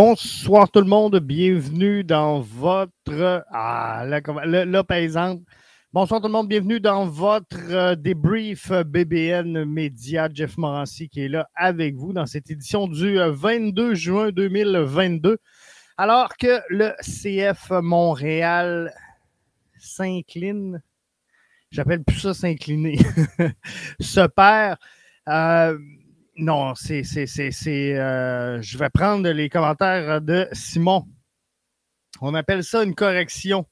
Bonsoir tout le monde, bienvenue dans votre... Ah, là, là, par exemple. Bonsoir tout le monde, bienvenue dans votre euh, débrief BBN Média. Jeff Morancy qui est là avec vous dans cette édition du 22 euh, juin 2022. Alors que le CF Montréal s'incline, j'appelle plus ça s'incliner, se perd. Euh, non, c'est. Euh, je vais prendre les commentaires de Simon. On appelle ça une correction.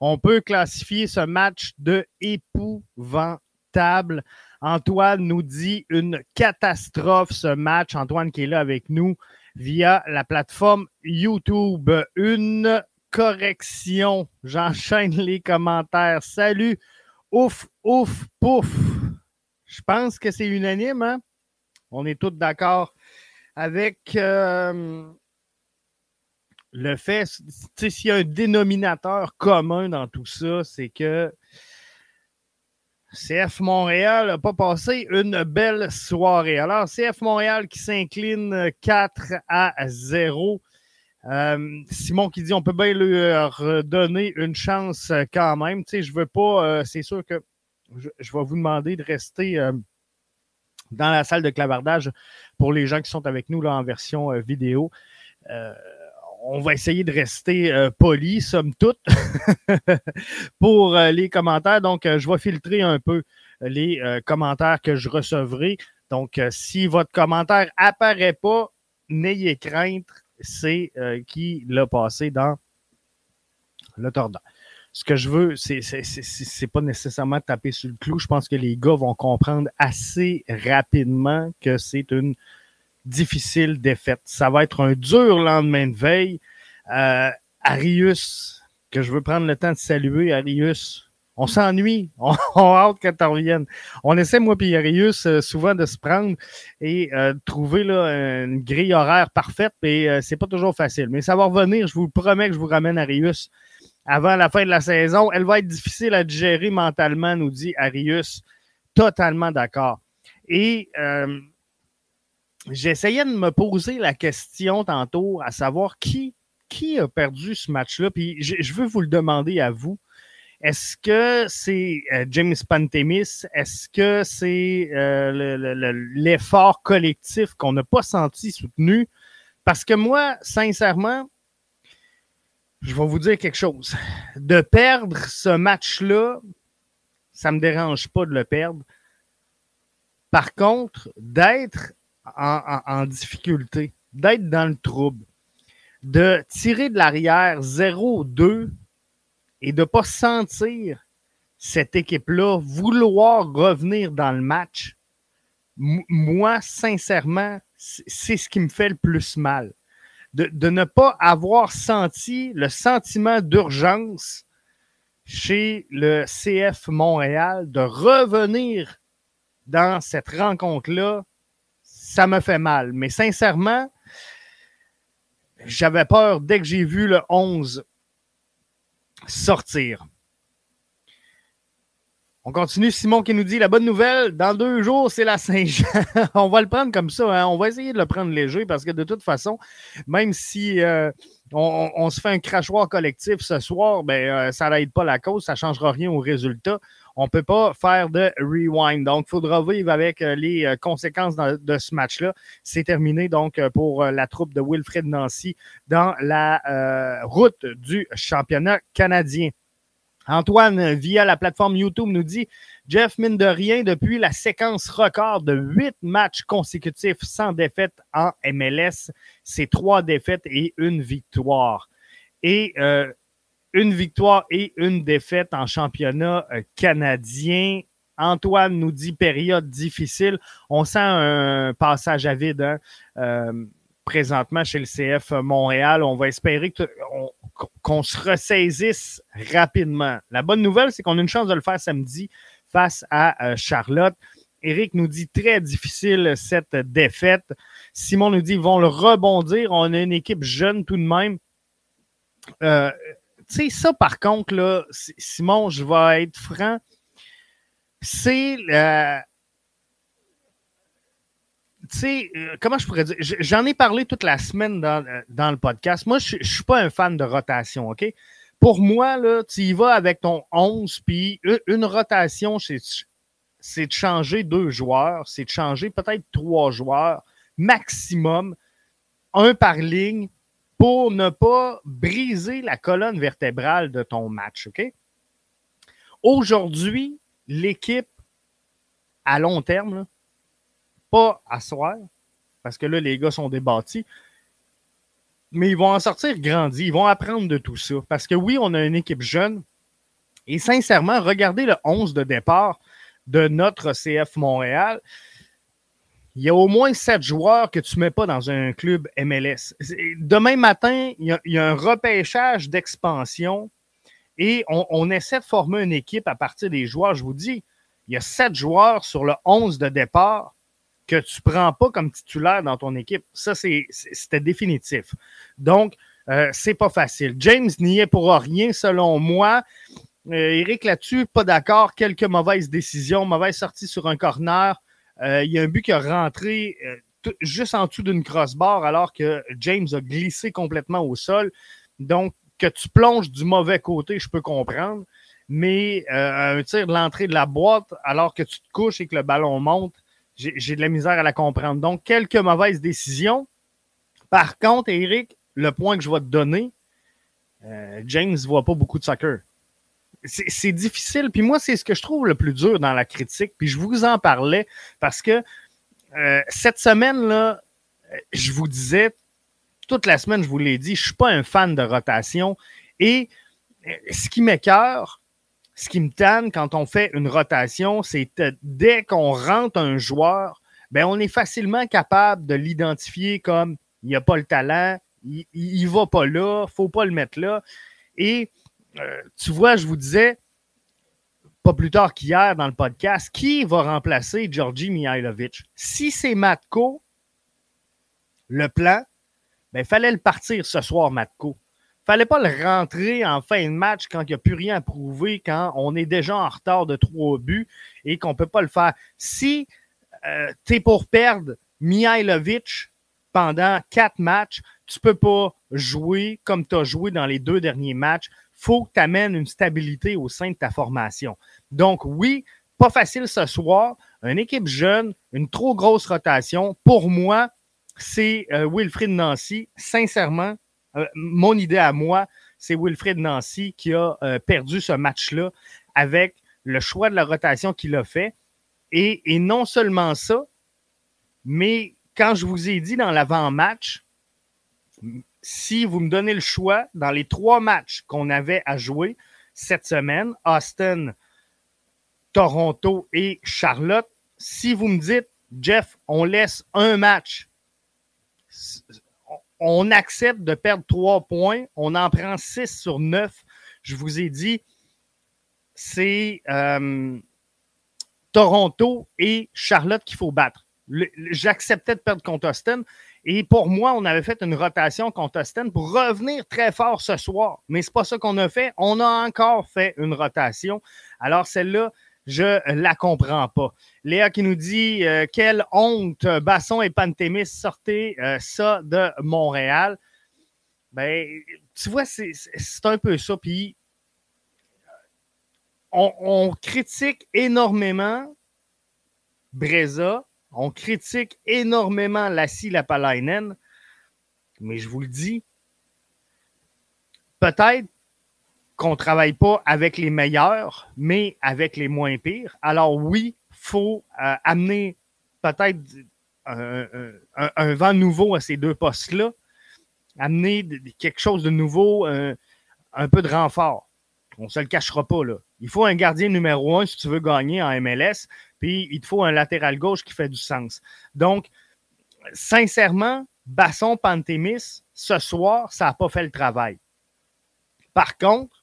On peut classifier ce match de épouvantable. Antoine nous dit une catastrophe ce match. Antoine qui est là avec nous via la plateforme YouTube. Une correction. J'enchaîne les commentaires. Salut. Ouf, ouf, pouf. Je pense que c'est unanime, hein? On est tous d'accord avec euh, le fait, s'il y a un dénominateur commun dans tout ça, c'est que CF Montréal n'a pas passé une belle soirée. Alors, CF Montréal qui s'incline 4 à 0. Euh, Simon qui dit on peut bien leur donner une chance quand même. Tu sais, je veux pas, euh, c'est sûr que je, vais vous demander de rester dans la salle de clavardage pour les gens qui sont avec nous là, en version euh, vidéo. Euh, on va essayer de rester euh, poli, somme toute, pour les commentaires. Donc, je vais filtrer un peu les commentaires que je recevrai. Donc, si votre commentaire apparaît pas, n'ayez crainte, c'est qui l'a passé dans le tordant ce que je veux, c'est, pas nécessairement taper sur le clou. Je pense que les gars vont comprendre assez rapidement que c'est une difficile défaite. Ça va être un dur lendemain de veille. Euh, Arius, que je veux prendre le temps de saluer, Arius. On s'ennuie. On, a hâte que tu reviennes. On essaie, moi et Arius, euh, souvent de se prendre et euh, trouver là, une grille horaire parfaite, mais euh, c'est pas toujours facile. Mais ça va revenir. Je vous promets que je vous ramène Arius avant la fin de la saison. Elle va être difficile à digérer mentalement, nous dit Arius. Totalement d'accord. Et euh, j'essayais de me poser la question tantôt, à savoir qui, qui a perdu ce match-là? Puis je, veux vous le demander à vous. Est-ce que c'est euh, James Pantemis? Est-ce que c'est euh, l'effort collectif qu'on n'a pas senti soutenu? Parce que moi, sincèrement, je vais vous dire quelque chose. De perdre ce match-là, ça ne me dérange pas de le perdre. Par contre, d'être en, difficulté, d'être dans le trouble, de tirer de l'arrière 0-2 et de ne pas sentir cette équipe-là vouloir revenir dans le match, moi, sincèrement, c'est ce qui me fait le plus mal de, ne pas avoir senti le sentiment d'urgence chez le CF Montréal de revenir dans cette rencontre-là, ça me fait mal. Mais sincèrement, j'avais peur dès que j'ai vu le 11 sortir. On continue. Simon qui nous dit la bonne nouvelle, dans deux jours, c'est la Saint-Jean. on va le prendre comme ça. Hein. On va essayer de le prendre léger parce que de toute façon, même si euh, on, se fait un crachoir collectif ce soir, ben, euh, ça n'aide pas la cause, ça ne changera rien au résultat. On ne peut pas faire de rewind. Donc, il faudra vivre avec euh, les conséquences de ce match-là. C'est terminé donc pour la troupe de Wilfred Nancy dans la route du championnat canadien. Antoine, via la plateforme YouTube, nous dit Jeff, mine de rien, depuis la séquence record de huit matchs consécutifs sans défaite en MLS, c'est trois défaites et une victoire. Et euh, une victoire et une défaite en championnat euh, canadien. Antoine nous dit période difficile. On sent un passage à vide. Hein? Euh, présentement chez le CF Montréal. On va espérer qu'on se ressaisisse rapidement. La bonne nouvelle, c'est qu'on a une chance de le faire samedi face à euh, Charlotte. Eric nous dit très difficile cette défaite. Simon nous dit ils vont le rebondir. On a une équipe jeune tout de même. Euh, tu sais, ça par contre, là, Simon, je vais être franc. C'est tu tu sais, euh, comment je pourrais dire? J'en ai parlé toute la semaine dans, euh, dans le podcast. Moi, je ne suis pas un fan de rotation, OK? Pour moi, là, tu y vas avec ton 11, puis une rotation, c'est de changer deux joueurs, c'est de changer peut-être trois joueurs maximum, un par ligne, pour ne pas briser la colonne vertébrale de ton match, OK? Aujourd'hui, l'équipe à long terme, pas à parce que là, les gars sont débattis, mais ils vont en sortir grandis, ils vont apprendre de tout ça. Parce que oui, on a une équipe jeune, et sincèrement, regardez le 11 de départ de notre CF Montréal. Il y a au moins sept joueurs que tu ne mets pas dans un club MLS. Demain matin, il y a, un repêchage d'expansion et on, on, essaie de former une équipe à partir des joueurs. Je vous dis, il y a sept joueurs sur le 11 de départ que tu ne prends pas comme titulaire dans ton équipe. Ça, c'était définitif. Donc, euh, c'est pas facile. James n'y est pour rien, selon moi. Euh, Eric là-dessus, pas d'accord. Quelques mauvaises décisions, mauvaise sortie sur un corner. Euh, il y a un but qui a rentré euh, juste en dessous d'une crossbar alors que James a glissé complètement au sol. Donc, que tu plonges du mauvais côté, je peux comprendre. Mais un tir de l'entrée de la boîte alors que tu te couches et que le ballon monte, j'ai de la misère à la comprendre. Donc, quelques mauvaises décisions. Par contre, Eric, le point que je vais te donner, euh, James ne voit pas beaucoup de soccer. C'est difficile. Puis moi, c'est ce que je trouve le plus dur dans la critique. Puis je vous en parlais parce que euh, cette semaine-là, je vous disais, toute la semaine, je vous l'ai dit, je ne suis pas un fan de rotation. Et euh, ce qui m'écœure, ce qui me tanne quand on fait une rotation, c'est dès qu'on rentre un joueur, ben on est facilement capable de l'identifier comme il n'a pas le talent, il ne va pas là, il ne faut pas le mettre là. Et euh, tu vois, je vous disais, pas plus tard qu'hier dans le podcast, qui va remplacer Georgi Mihailovic? Si c'est Matko, le plan, il ben, fallait le partir ce soir, Matko fallait pas le rentrer en fin de match quand il n'y a plus rien à prouver, quand on est déjà en retard de trois buts et qu'on ne peut pas le faire. Si euh, tu es pour perdre Mihailovic pendant quatre matchs, tu ne peux pas jouer comme tu as joué dans les deux derniers matchs. faut que tu amènes une stabilité au sein de ta formation. Donc, oui, pas facile ce soir. Une équipe jeune, une trop grosse rotation. Pour moi, c'est euh, Wilfried Nancy. Sincèrement, euh, mon idée à moi, c'est Wilfred Nancy qui a euh, perdu ce match-là avec le choix de la rotation qu'il a fait. Et, non seulement ça, mais quand je vous ai dit dans l'avant-match, si vous me donnez le choix dans les trois matchs qu'on avait à jouer cette semaine, Austin, Toronto et Charlotte, si vous me dites, Jeff, on laisse un match, on accepte de perdre trois points, on en prend six sur neuf. Je vous ai dit, c'est euh, Toronto et Charlotte qu'il faut battre. J'acceptais de perdre contre Austin. Et pour moi, on avait fait une rotation contre Austin pour revenir très fort ce soir. Mais ce n'est pas ça qu'on a fait. On a encore fait une rotation. Alors, celle-là, je la comprends pas. Léa qui nous dit euh, quelle honte, Basson et Pantémis, sortez euh, ça de Montréal. Ben, tu vois, c'est un peu ça. Puis, on, critique énormément Breza, on critique énormément Lassie Lapalainen, mais je vous le dis, peut-être qu'on ne travaille pas avec les meilleurs, mais avec les moins pires. Alors oui, il faut euh, amener peut-être un, vent nouveau à ces deux postes-là, amener quelque chose de nouveau, un peu de renfort. On ne se le cachera pas. Là. Il faut un gardien numéro un si tu veux gagner en MLS, puis il te faut un latéral gauche qui fait du sens. Donc, sincèrement, Basson Pantémis, ce soir, ça n'a pas fait le travail. Par contre,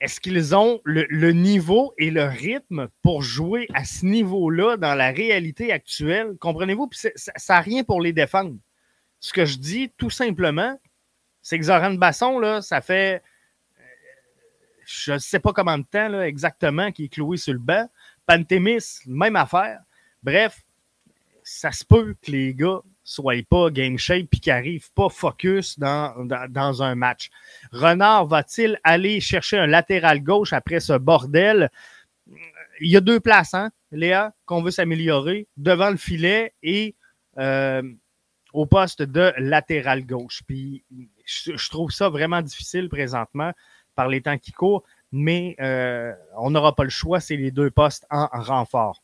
est-ce qu'ils ont le, niveau et le rythme pour jouer à ce niveau-là dans la réalité actuelle? Comprenez-vous? ça n'a rien pour les défendre. Ce que je dis, tout simplement, c'est que Zoran Basson, là, ça fait euh, je ne sais pas combien de temps exactement qu'il est cloué sur le banc. Pantémis, même affaire. Bref, ça se peut que les gars soient pas game shape et qu'ils n'arrivent pas focus dans, dans, un match. Renard va-t-il aller chercher un latéral gauche après ce bordel? Il y a deux places, hein, Léa, qu'on veut s'améliorer, devant le filet et euh, au poste de latéral gauche. Puis je, trouve ça vraiment difficile présentement par les temps qui courent, mais euh, on n'aura pas le choix, c'est les deux postes en renfort.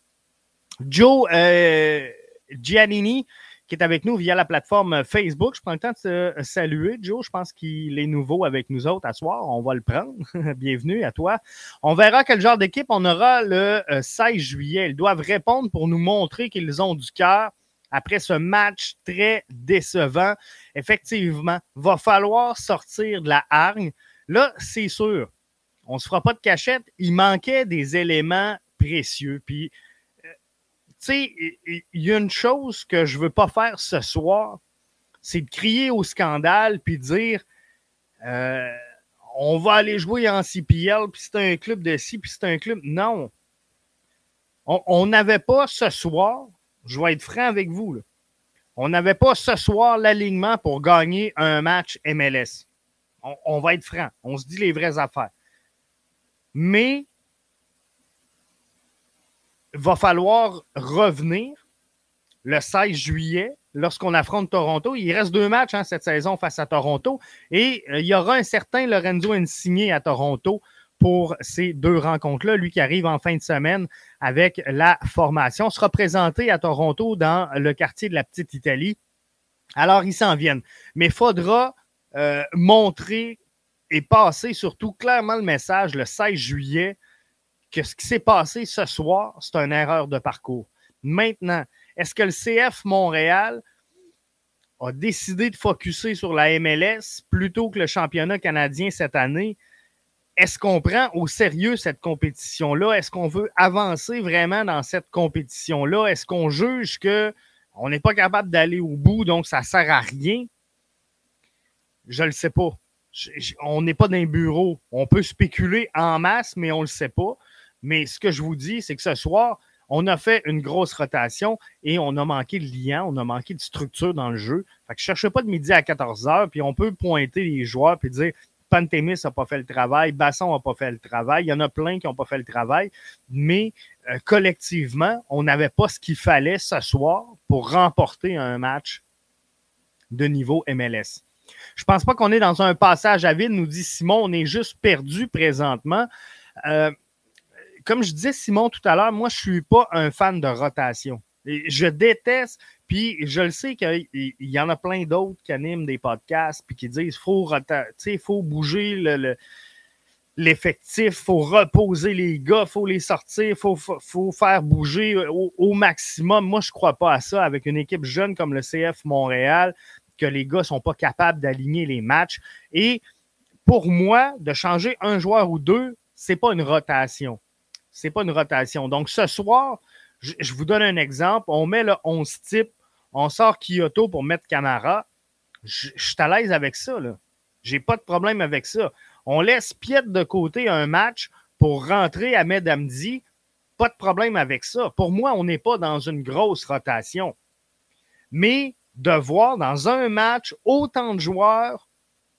Joe euh, Giannini, qui est avec nous via la plateforme Facebook. Je prends le temps de te saluer, Joe. Je pense qu'il est nouveau avec nous autres à soir. On va le prendre. Bienvenue à toi. On verra quel genre d'équipe on aura le 16 euh, juillet. Ils doivent répondre pour nous montrer qu'ils ont du cœur après ce match très décevant. Effectivement, va falloir sortir de la hargne. Là, c'est sûr, on ne se fera pas de cachette. Il manquait des éléments précieux. Puis sais, il y a une chose que je veux pas faire ce soir, c'est de crier au scandale puis dire euh, on va aller jouer en CPL, puis c'est un club de ci, puis c'est un club. Non. On n'avait pas ce soir, je vais être franc avec vous, on n'avait pas ce soir l'alignement pour gagner un match MLS. On, on va être franc, on se dit les vraies affaires. Mais va falloir revenir le 16 juillet lorsqu'on affronte Toronto. Il reste deux matchs hein, cette saison face à Toronto et euh, il y aura un certain Lorenzo Insigné à Toronto pour ces deux rencontres-là. Lui qui arrive en fin de semaine avec la formation, sera présenté à Toronto dans le quartier de la Petite Italie. Alors, ils s'en viennent. Mais il faudra euh, montrer et passer surtout clairement le message le 16 juillet que ce qui s'est passé ce soir, c'est une erreur de parcours. Maintenant, est-ce que le CF Montréal a décidé de focuser sur la MLS plutôt que le championnat canadien cette année? Est-ce qu'on prend au sérieux cette compétition-là? Est-ce qu'on veut avancer vraiment dans cette compétition-là? Est-ce qu'on juge qu'on n'est pas capable d'aller au bout, donc ça ne sert à rien? Je ne le sais pas. on n'est pas dans un bureau. On peut spéculer en masse, mais on ne le sait pas. Mais ce que je vous dis, c'est que ce soir, on a fait une grosse rotation et on a manqué de lien, on a manqué de structure dans le jeu. Fait que je ne cherche pas de midi à 14 heures, puis on peut pointer les joueurs puis dire Pantémis n'a pas fait le travail, Basson n'a pas fait le travail. Il y en a plein qui n'ont pas fait le travail, mais euh, collectivement, on n'avait pas ce qu'il fallait ce soir pour remporter un match de niveau MLS. Je pense pas qu'on est dans un passage à vide, nous dit Simon, on est juste perdu présentement. Euh, comme je disais, Simon, tout à l'heure, moi, je ne suis pas un fan de rotation. je déteste, puis je le sais qu'il y en a plein d'autres qui animent des podcasts, puis qui disent faut il faut bouger le, l'effectif, il faut reposer les gars, il faut les sortir, il faut, faut, faire bouger au, maximum. Moi, je ne crois pas à ça avec une équipe jeune comme le CF Montréal, que les gars ne sont pas capables d'aligner les matchs. Et pour moi, de changer un joueur ou deux, ce n'est pas une rotation c'est pas une rotation. Donc, ce soir, je, vous donne un exemple. On met le 11 type, on sort Kyoto pour mettre Camara. Je, suis à l'aise avec ça. Je n'ai pas de problème avec ça. On laisse Piet de côté un match pour rentrer à Medamdi. Pas de problème avec ça. Pour moi, on n'est pas dans une grosse rotation. Mais de voir dans un match autant de joueurs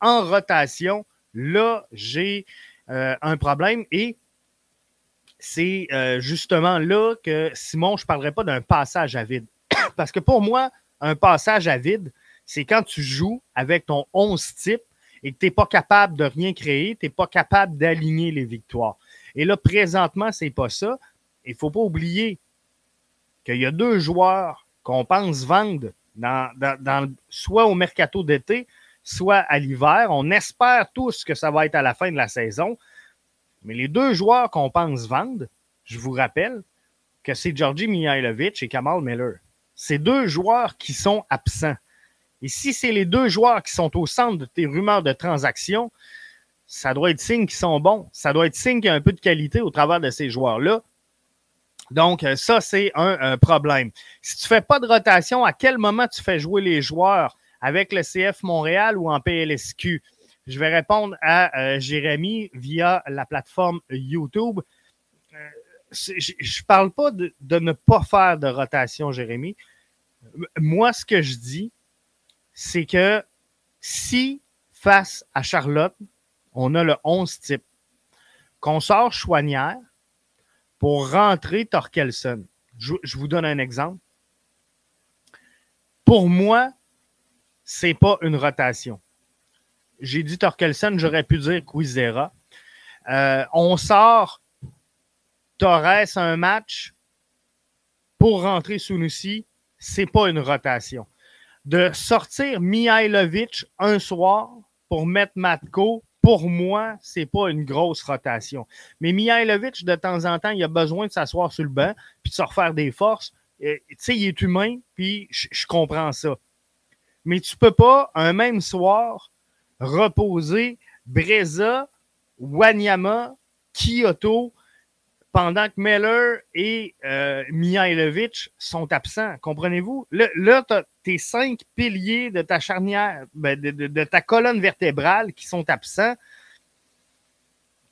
en rotation, là, j'ai euh, un problème. Et c'est euh, justement là que, Simon, je ne parlerai pas d'un passage à vide. Parce que pour moi, un passage à vide, c'est quand tu joues avec ton 11 type et que tu n'es pas capable de rien créer, tu n'es pas capable d'aligner les victoires. Et là, présentement, c'est pas ça. Il ne faut pas oublier qu'il y a deux joueurs qu'on pense vendre soit au mercato d'été, soit à l'hiver. On espère tous que ça va être à la fin de la saison. Mais les deux joueurs qu'on pense vendre, je vous rappelle que c'est Georgi Mihailovic et Kamal Miller. C'est deux joueurs qui sont absents. Et si c'est les deux joueurs qui sont au centre de tes rumeurs de transaction, ça doit être signe qu'ils sont bons. Ça doit être signe qu'il y a un peu de qualité au travers de ces joueurs-là. Donc, euh, ça, c'est un, un, problème. Si tu ne fais pas de rotation, à quel moment tu fais jouer les joueurs avec le CF Montréal ou en PLSQ? Je vais répondre à euh, Jérémy via la plateforme YouTube. Euh, je ne parle pas de, ne pas faire de rotation, Jérémy. Moi, ce que je dis, c'est que si face à Charlotte, on a le 11 type, qu'on sort Chouanière pour rentrer Torkelson. Je, je, vous donne un exemple. Pour moi, c'est pas une rotation. J'ai dit Torkelson, j'aurais pu dire Quizera. Euh, on sort Torres un match pour rentrer Sunusi, c'est pas une rotation. De sortir Mihailovic un soir pour mettre Matko, pour moi, c'est pas une grosse rotation. Mais Mihailovic, de temps en temps, il a besoin de s'asseoir sur le banc puis de se refaire des forces. Tu sais, il est humain, puis je comprends ça. Mais tu peux pas, un même soir, reposer Breza, Wanyama, Kyoto, pendant que Meller et euh, Mihailovic sont absents. Comprenez-vous? Là, tu as tes cinq piliers de ta charnière, ben, de, ta colonne vertébrale qui sont absents.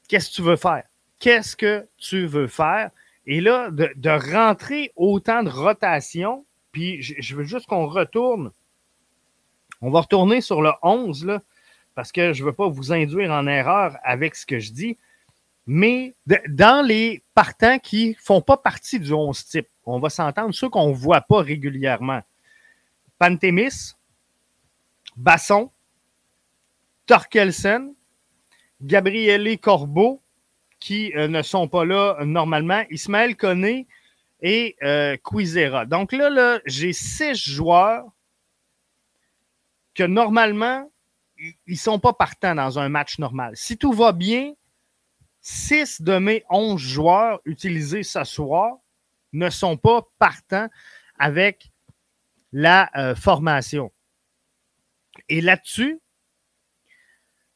Qu'est-ce que tu veux faire? Qu'est-ce que tu veux faire? Et là, de, rentrer autant de rotation, puis je, veux juste qu'on retourne. On va retourner sur le 11, là, parce que je ne veux pas vous induire en erreur avec ce que je dis. Mais dans les partants qui ne font pas partie du 11 type, on va s'entendre, ceux qu'on ne voit pas régulièrement. Pantémis, Basson, Torkelsen, Gabriele Corbeau, qui euh, ne sont pas là normalement, Ismaël Koné et euh, Quizera. Donc là, là j'ai six joueurs que normalement, ils ne sont pas partants dans un match normal. Si tout va bien, 6 de mes 11 joueurs utilisés ce soir ne sont pas partants avec la euh, formation. Et là-dessus,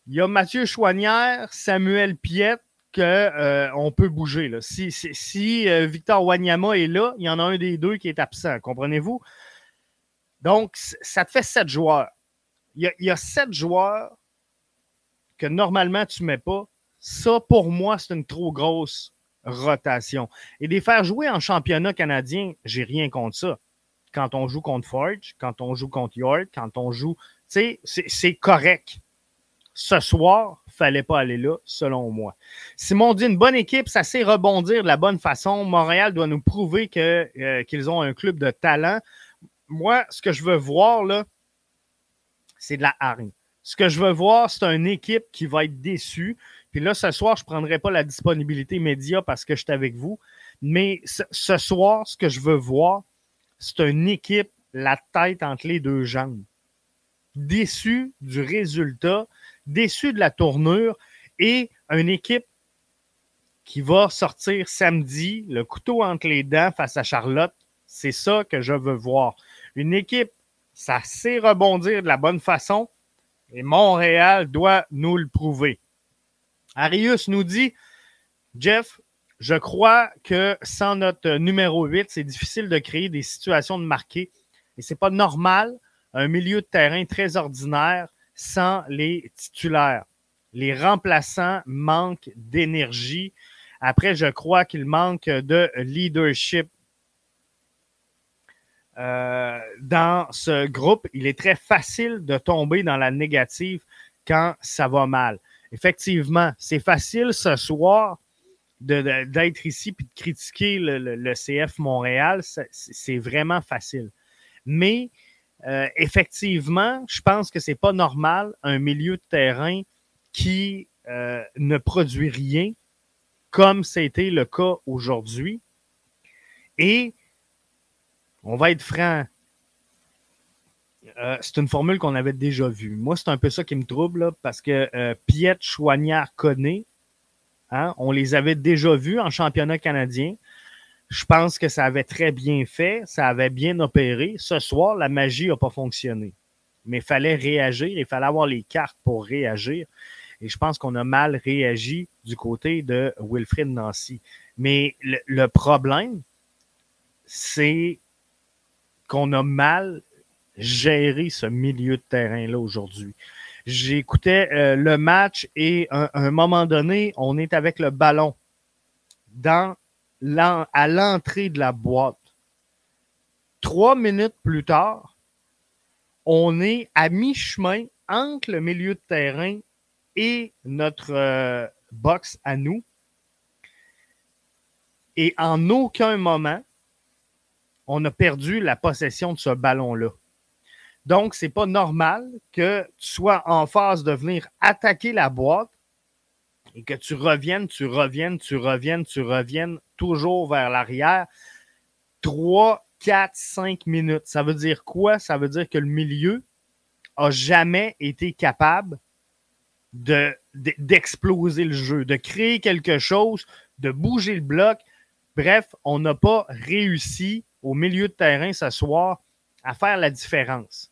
il y a Mathieu Chouanière, Samuel Piette, qu'on euh, peut bouger. Si, euh, Victor Wanyama est là, il y en a un des deux qui est absent, comprenez-vous? Donc, ça te fait sept joueurs. Il y, a, sept joueurs que normalement tu ne mets pas ça, pour moi, c'est une trop grosse rotation. Et les faire jouer en championnat canadien, j'ai rien contre ça. Quand on joue contre Forge, quand on joue contre York, quand on joue, tu sais, c'est correct. Ce soir, fallait pas aller là, selon moi. Simon dit une bonne équipe, ça sait rebondir de la bonne façon. Montréal doit nous prouver euh, qu'ils ont un club de talent. Moi, ce que je veux voir, là, c'est de la hargne. Ce que je veux voir, c'est une équipe qui va être déçue, puis là, ce soir, je ne prendrai pas la disponibilité média parce que je suis avec vous. Mais ce, soir, ce que je veux voir, c'est une équipe, la tête entre les deux jambes. Déçu du résultat, déçu de la tournure et une équipe qui va sortir samedi, le couteau entre les dents face à Charlotte. C'est ça que je veux voir. Une équipe, ça sait rebondir de la bonne façon et Montréal doit nous le prouver. Arius nous dit Jeff, je crois que sans notre numéro 8, c'est difficile de créer des situations de marquer. Et c'est pas normal, un milieu de terrain très ordinaire sans les titulaires. Les remplaçants manquent d'énergie. Après, je crois qu'il manque de leadership euh, dans ce groupe. Il est très facile de tomber dans la négative quand ça va mal effectivement, c'est facile ce soir d'être ici et de critiquer le, CF Montréal. C'est vraiment facile. Mais euh, effectivement, je pense que c'est pas normal un milieu de terrain qui euh, ne produit rien, comme c'était le cas aujourd'hui. Et on va être franc, euh, c'est une formule qu'on avait déjà vue. Moi, c'est un peu ça qui me trouble, parce que euh, Piet, Chouanière, connaît. Hein, on les avait déjà vus en championnat canadien. Je pense que ça avait très bien fait, ça avait bien opéré. Ce soir, la magie n'a pas fonctionné. Mais il fallait réagir, il fallait avoir les cartes pour réagir. Et je pense qu'on a mal réagi du côté de Wilfrid Nancy. Mais le problème, c'est qu'on a mal gérer ce milieu de terrain-là aujourd'hui. J'écoutais euh, le match et à un moment donné, on est avec le ballon dans à l'entrée de la boîte. trois minutes plus tard, on est à mi-chemin entre le milieu de terrain et notre euh, box à nous. Et en aucun moment, on a perdu la possession de ce ballon-là. Donc, c'est pas normal que tu sois en phase de venir attaquer la boîte et que tu reviennes, tu reviennes, tu reviennes, tu reviennes toujours vers l'arrière. Trois, quatre, cinq minutes. Ça veut dire quoi? Ça veut dire que le milieu a jamais été capable de, d'exploser le jeu, de créer quelque chose, de bouger le bloc. Bref, on n'a pas réussi au milieu de terrain ce soir à faire la différence.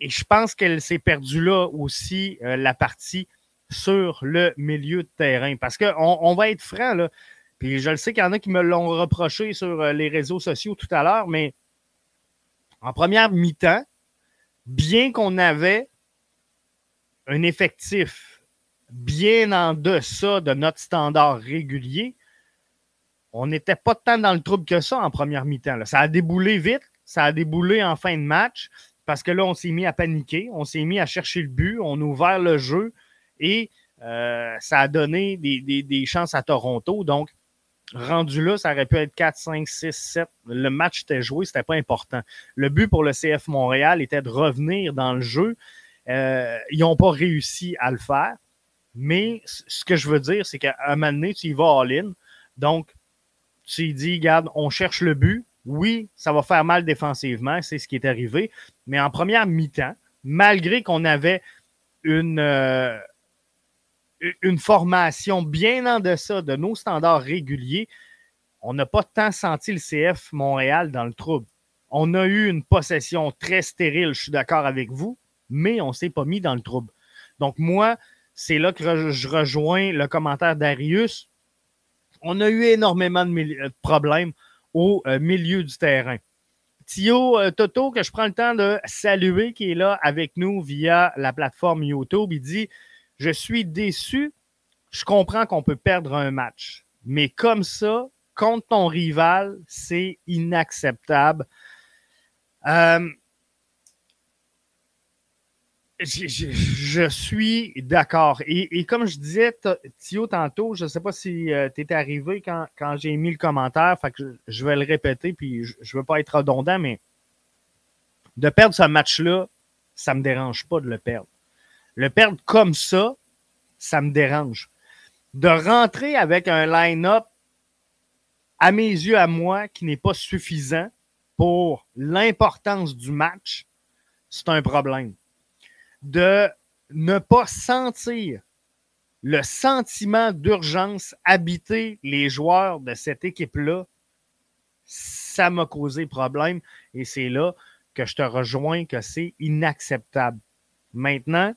Et je pense qu'elle s'est perdue là aussi, euh, la partie sur le milieu de terrain. Parce qu'on on va être franc, là. Puis je le sais qu'il y en a qui me l'ont reproché sur euh, les réseaux sociaux tout à l'heure, mais en première mi-temps, bien qu'on avait un effectif bien en deçà de notre standard régulier, on n'était pas tant dans le trouble que ça en première mi-temps. Ça a déboulé vite, ça a déboulé en fin de match, parce que là, on s'est mis à paniquer, on s'est mis à chercher le but, on a ouvert le jeu et euh, ça a donné des, chances à Toronto. Donc, rendu là, ça aurait pu être 4, 5, 6, 7. Le match était joué, c'était pas important. Le but pour le CF Montréal était de revenir dans le jeu. Euh, ils n'ont pas réussi à le faire. Mais ce que je veux dire, c'est qu'à un moment donné, tu y vas all-in. Donc, tu dis, regarde, on cherche le but. Oui, ça va faire mal défensivement, c'est ce qui est arrivé. Mais en première mi-temps, malgré qu'on avait une, euh, une formation bien en deçà de nos standards réguliers, on n'a pas tant senti le CF Montréal dans le trouble. On a eu une possession très stérile, je suis d'accord avec vous, mais on ne s'est pas mis dans le trouble. Donc, moi, c'est là que je rejoins le commentaire d'Arius. On a eu énormément de problèmes au euh, milieu du terrain. Thio euh, Toto, que je prends le temps de saluer, qui est là avec nous via la plateforme YouTube, il dit Je suis déçu. Je comprends qu'on peut perdre un match, mais comme ça, contre ton rival, c'est inacceptable. Euh, je, suis d'accord. Et, comme je disais, Thio, tantôt, je ne sais pas si euh, tu étais arrivé quand, j'ai mis le commentaire, fait que je, vais le répéter, puis je ne veux pas être redondant, mais de perdre ce match-là, ça ne me dérange pas de le perdre. Le perdre comme ça, ça me dérange. De rentrer avec un line-up, à mes yeux, à moi, qui n'est pas suffisant pour l'importance du match, c'est un problème de ne pas sentir le sentiment d'urgence habiter les joueurs de cette équipe-là, ça m'a causé problème et c'est là que je te rejoins que c'est inacceptable. Maintenant,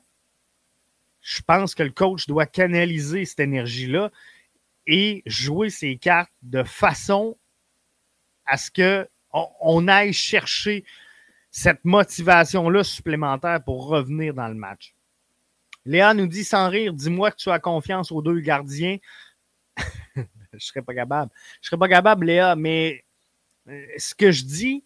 je pense que le coach doit canaliser cette énergie-là et jouer ses cartes de façon à ce qu'on aille chercher cette motivation-là supplémentaire pour revenir dans le match. Léa nous dit sans rire, dis-moi que tu as confiance aux deux gardiens. je serais pas capable. Je ne serais pas capable, Léa, mais euh, ce que je dis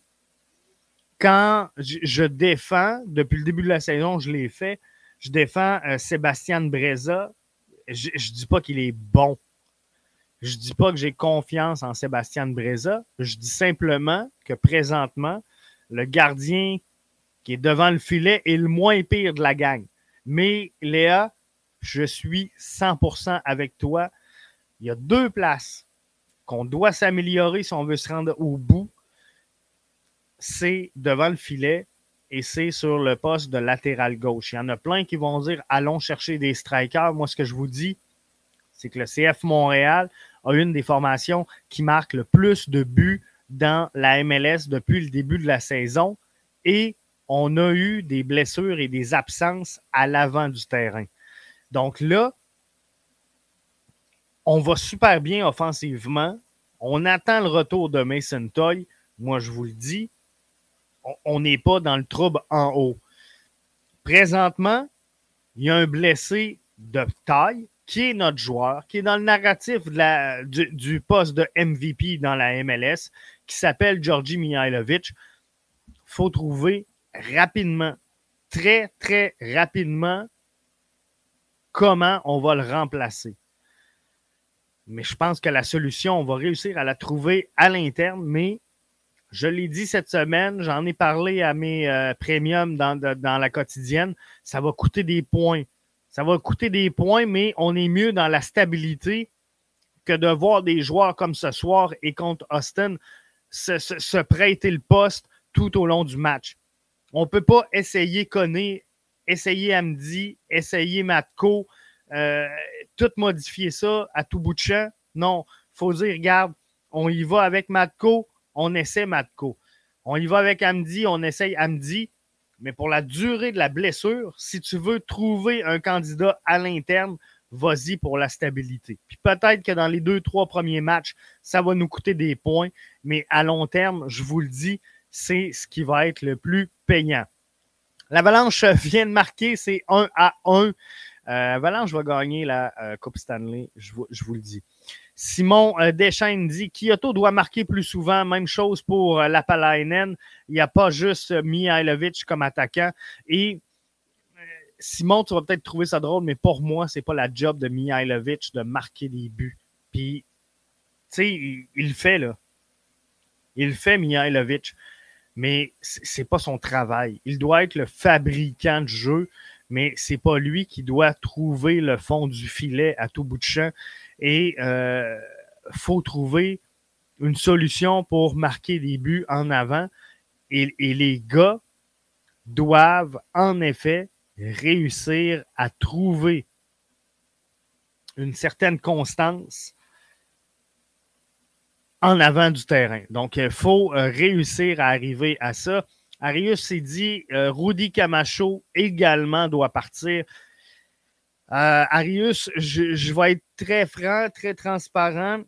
quand je défends, depuis le début de la saison, je l'ai fait, je défends euh, Sébastien Breza. Je ne dis pas qu'il est bon. Je ne dis pas que j'ai confiance en Sébastien Breza. Je dis simplement que présentement, le gardien qui est devant le filet est le moins pire de la gang. Mais Léa, je suis 100% avec toi. Il y a deux places qu'on doit s'améliorer si on veut se rendre au bout. C'est devant le filet et c'est sur le poste de latéral gauche. Il y en a plein qui vont dire allons chercher des strikers. Moi, ce que je vous dis, c'est que le CF Montréal a une des formations qui marque le plus de buts dans la MLS depuis le début de la saison et on a eu des blessures et des absences à l'avant du terrain. Donc là, on va super bien offensivement. On attend le retour de Mason Toy. Moi, je vous le dis, on n'est pas dans le trouble en haut. Présentement, il y a un blessé de taille qui est notre joueur, qui est dans le narratif du, poste de MVP dans la MLS, qui s'appelle Georgi Mihailovic. faut trouver rapidement, très, très rapidement, comment on va le remplacer. Mais je pense que la solution, on va réussir à la trouver à l'interne, mais je l'ai dit cette semaine, j'en ai parlé à mes euh, premiums dans, dans, la quotidienne, ça va coûter des points. Ça va coûter des points, mais on est mieux dans la stabilité que de voir des joueurs comme ce soir et contre Austin se, prêter le poste tout au long du match. On ne peut pas essayer Koné, essayer Amdi, essayer Matko, euh, tout modifier ça à tout bout de champ. Non, il faut dire, regarde, on y va avec Matko, on essaie Matko. On y va avec Amdi, on essaye Amdi. Mais pour la durée de la blessure, si tu veux trouver un candidat à l'interne, vas-y pour la stabilité. Puis peut-être que dans les deux, trois premiers matchs, ça va nous coûter des points, mais à long terme, je vous le dis, c'est ce qui va être le plus payant. L'Avalanche vient de marquer, c'est 1 à 1. Euh, Avalanche va gagner la euh, Coupe Stanley, je vous, le dis. Simon euh, Deschênes dit Kyoto doit marquer plus souvent. Même chose pour euh, Lapalainen. Il n'y a pas juste Mihailovic comme attaquant. Et Simon, tu vas peut-être trouver ça drôle, mais pour moi, c'est pas la job de Mihailovic de marquer des buts. Puis, tu sais, il, le fait, là. Il le fait, Mihailovic. Mais c'est pas son travail. Il doit être le fabricant de jeu, mais c'est pas lui qui doit trouver le fond du filet à tout bout de champ. Et euh, faut trouver une solution pour marquer des buts en avant. Et, les gars doivent en effet réussir à trouver une certaine constance en avant du terrain. Donc, il faut euh, réussir à arriver à ça. Arius s'est dit, euh, Rudy Camacho également doit partir. Euh, Arius, je, vais être très franc, très transparent.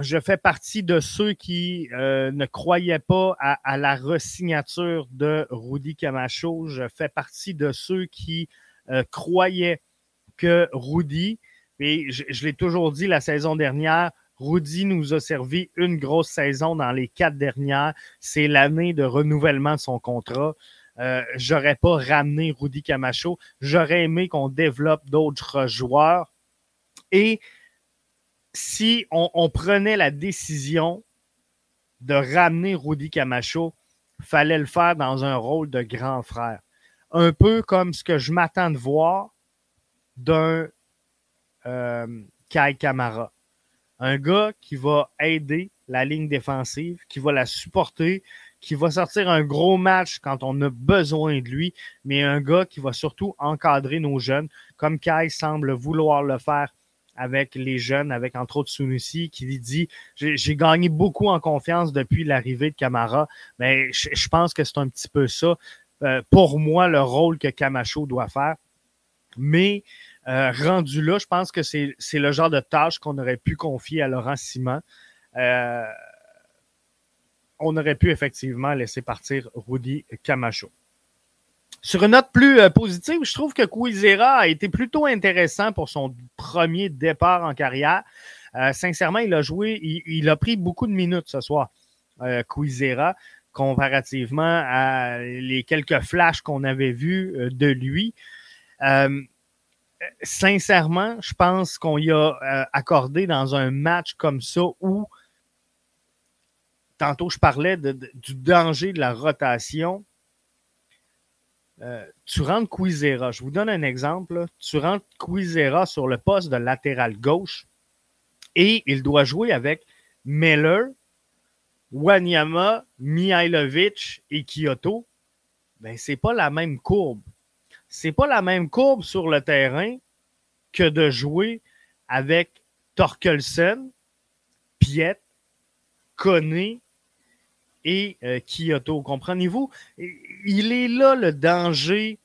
Je fais partie de ceux qui euh, ne croyaient pas à, la resignature de Rudy Camacho. Je fais partie de ceux qui euh, croyaient que Rudy, et je, je l'ai toujours dit la saison dernière, Rudy nous a servi une grosse saison dans les quatre dernières. C'est l'année de renouvellement de son contrat. Euh, j'aurais pas ramené Rudy Camacho. J'aurais aimé qu'on développe d'autres joueurs. Et si on, prenait la décision de ramener Rudy Camacho, fallait le faire dans un rôle de grand frère. Un peu comme ce que je m'attends de voir d'un euh, Kai Kamara. Un gars qui va aider la ligne défensive, qui va la supporter, qui va sortir un gros match quand on a besoin de lui, mais un gars qui va surtout encadrer nos jeunes, comme Kai semble vouloir le faire avec les jeunes, avec entre autres Sunusi, qui dit J'ai gagné beaucoup en confiance depuis l'arrivée de Camara, mais je, pense que c'est un petit peu ça, euh, pour moi, le rôle que Camacho doit faire. Mais euh, rendu là, je pense que c'est le genre de tâche qu'on aurait pu confier à Laurent Simon. Euh, on aurait pu effectivement laisser partir Rudy Camacho. Sur une note plus euh, positive, je trouve que Cuisera a été plutôt intéressant pour son premier départ en carrière. Euh, sincèrement, il a joué, il, a pris beaucoup de minutes ce soir, euh, comparativement à les quelques flashs qu'on avait vus euh, de lui. sincèrement, je pense qu'on y a accordé dans un match comme ça où tantôt, je parlais du danger de la rotation. Euh, tu rentres Quizera. Je vous donne un exemple. Tu rentres Quizera sur le poste de latéral gauche et il doit jouer avec Meller, Wanyama, Mihailovic et Kyoto. Ben, c'est pas la même courbe. C'est pas la même courbe sur le terrain que de jouer avec Torkelsen, Piet, Koné et euh, Kyoto. Comprenez-vous? Il est là le danger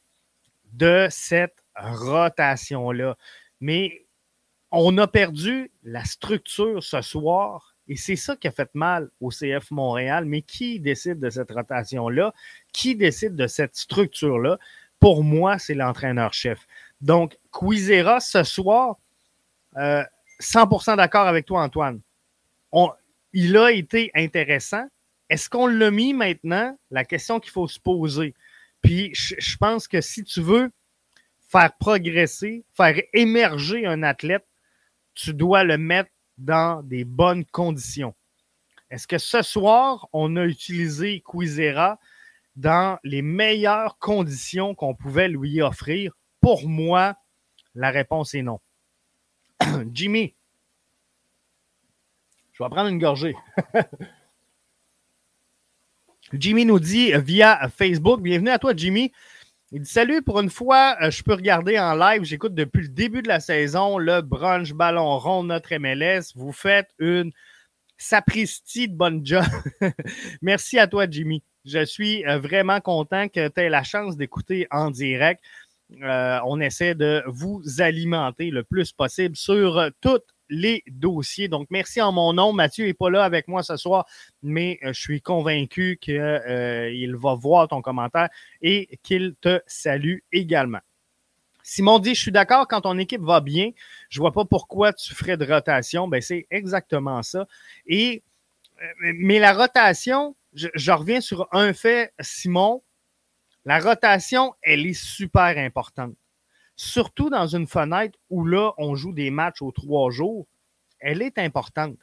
de cette rotation-là. Mais on a perdu la structure ce soir et c'est ça qui a fait mal au CF Montréal. Mais qui décide de cette rotation-là? Qui décide de cette structure-là? Pour moi, c'est l'entraîneur-chef. Donc, Quizera, ce soir, 100% euh, d'accord avec toi, Antoine. il a été intéressant, est-ce qu'on l'a mis maintenant? La question qu'il faut se poser. Puis je, pense que si tu veux faire progresser, faire émerger un athlète, tu dois le mettre dans des bonnes conditions. Est-ce que ce soir, on a utilisé Quizera dans les meilleures conditions qu'on pouvait lui offrir? Pour moi, la réponse est non. Jimmy, je vais prendre une gorgée. Jimmy nous dit via Facebook, bienvenue à toi Jimmy. Il dit Salut, pour une fois, euh, je peux regarder en live. J'écoute depuis le début de la saison le brunch ballon rond, notre MLS. Vous faites une sapristi de bonne job. Merci à toi, Jimmy. Je suis euh, vraiment content que tu aies la chance d'écouter en direct. Euh, on essaie de vous alimenter le plus possible sur toutes les dossiers. Donc, merci en mon nom. Mathieu n'est pas là avec moi ce soir, mais euh, je suis convaincu qu'il euh, va voir ton commentaire et qu'il te salue également. Simon dit, je suis d'accord, quand ton équipe va bien, je vois pas pourquoi tu ferais de rotation. Ben, c'est exactement ça. Et, euh, mais la rotation, je reviens sur un fait, Simon. La rotation, elle est super importante surtout dans une fenêtre où là, on joue des matchs aux trois jours, elle est importante.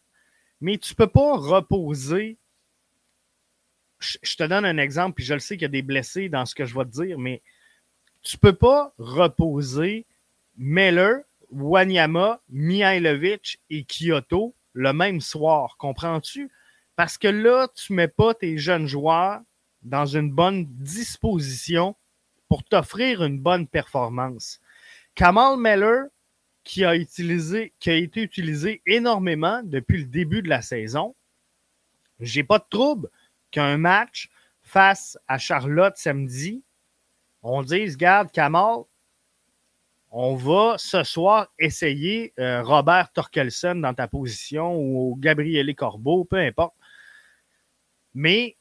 Mais tu ne peux pas reposer. Je, te donne un exemple, puis je le sais qu'il y a des blessés dans ce que je vais te dire, mais tu ne peux pas reposer Meller, Wanyama, Mihailovic et Kyoto le même soir. Comprends-tu? Parce que là, tu ne mets pas tes jeunes joueurs dans une bonne disposition pour t'offrir une bonne performance. Kamal Meller, qui a, été utilisé énormément depuis le début de la saison, j'ai pas de trouble qu'un match face à Charlotte samedi, on dise, garde Kamal, on va ce soir essayer euh, Robert Torkelson dans ta position ou Gabriele Corbeau, peu importe. Mais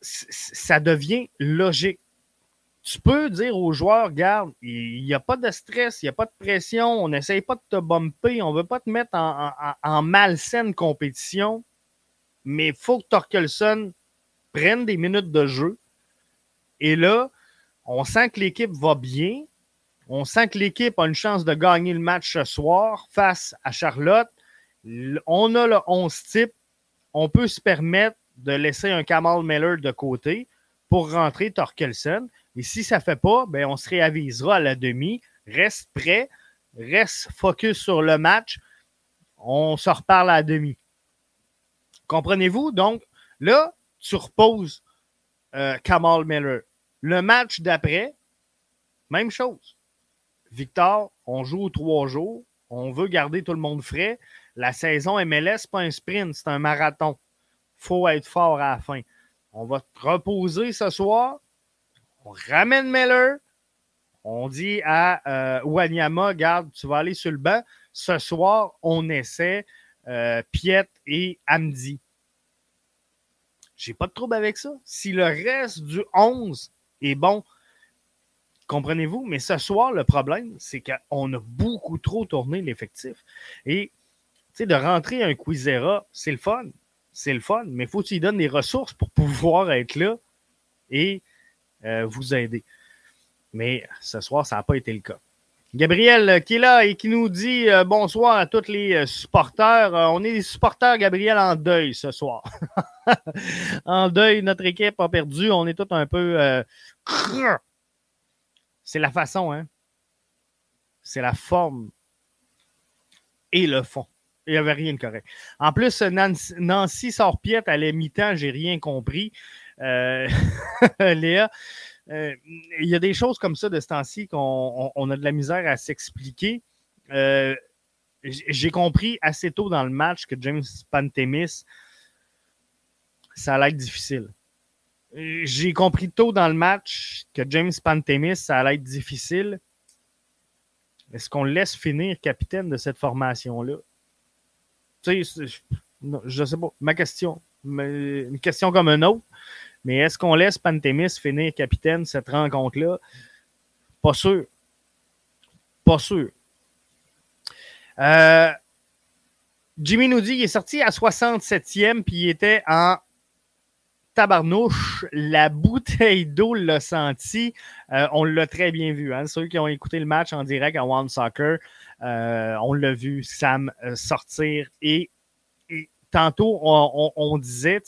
ça devient logique tu peux dire aux joueurs, regarde, il n'y a pas de stress, il n'y a pas de pression, on n'essaye pas de te bumper, on ne veut pas te mettre en, malsaine compétition, mais il faut que Torkelson prenne des minutes de jeu. Et là, on sent que l'équipe va bien. On sent que l'équipe a une chance de gagner le match ce soir face à Charlotte. On a le 11 type. On peut se permettre de laisser un Kamal Miller de côté pour rentrer Torkelson. Et si ça ne fait pas, ben, on se réavisera à la demi. Reste prêt, reste focus sur le match. On se reparle à la demi. Comprenez-vous? Donc, là, tu reposes euh, Kamal Miller. Le match d'après, même chose. Victor, on joue trois jours. On veut garder tout le monde frais. La saison MLS, pas un sprint, c'est un marathon. Faut être fort à la fin. On va te reposer ce soir. On ramène Miller. On dit à euh, Wanyama, garde, tu vas aller sur le banc. Ce soir, on essaie euh, Piet et Amdi. J'ai pas de trouble avec ça. Si le reste du 11 est bon, comprenez-vous? Mais ce soir, le problème, c'est qu'on a beaucoup trop tourné l'effectif. Et de rentrer un Quizera, c'est le fun. C'est le fun, mais il faut lui donnes des ressources pour pouvoir être là. Et euh, vous aider. Mais ce soir, ça n'a pas été le cas. Gabriel euh, qui est là et qui nous dit euh, bonsoir à tous les supporters. on est des supporters, Gabriel, en deuil ce soir. en deuil, notre équipe a perdu. On est tous un peu. C'est la façon, hein? C'est la forme et le fond. Il n'y avait rien de correct. En plus, Nancy, Nancy sort piète à la mi-temps, j'ai rien compris. Euh, Léa, euh, il y a des choses comme ça de ce temps-ci qu'on a de la misère à s'expliquer. Euh, j'ai compris assez tôt dans le match que James Pantemis, ça allait être difficile. J'ai compris tôt dans le match que James Pantemis, ça allait être difficile. Est-ce qu'on laisse finir capitaine de cette formation-là? Tu sais, je ne sais pas. Ma question. Une question comme un autre. Mais est-ce qu'on laisse Pantémis finir capitaine cette rencontre-là? Pas sûr. Pas sûr. Euh, Jimmy nous dit qu'il est sorti à 67e, puis il était en tabarnouche, la bouteille d'eau l'a senti. Euh, on l'a très bien vu. Hein? Ceux qui ont écouté le match en direct à One Soccer, euh, on l'a vu, Sam sortir. Et, tantôt, on, disait,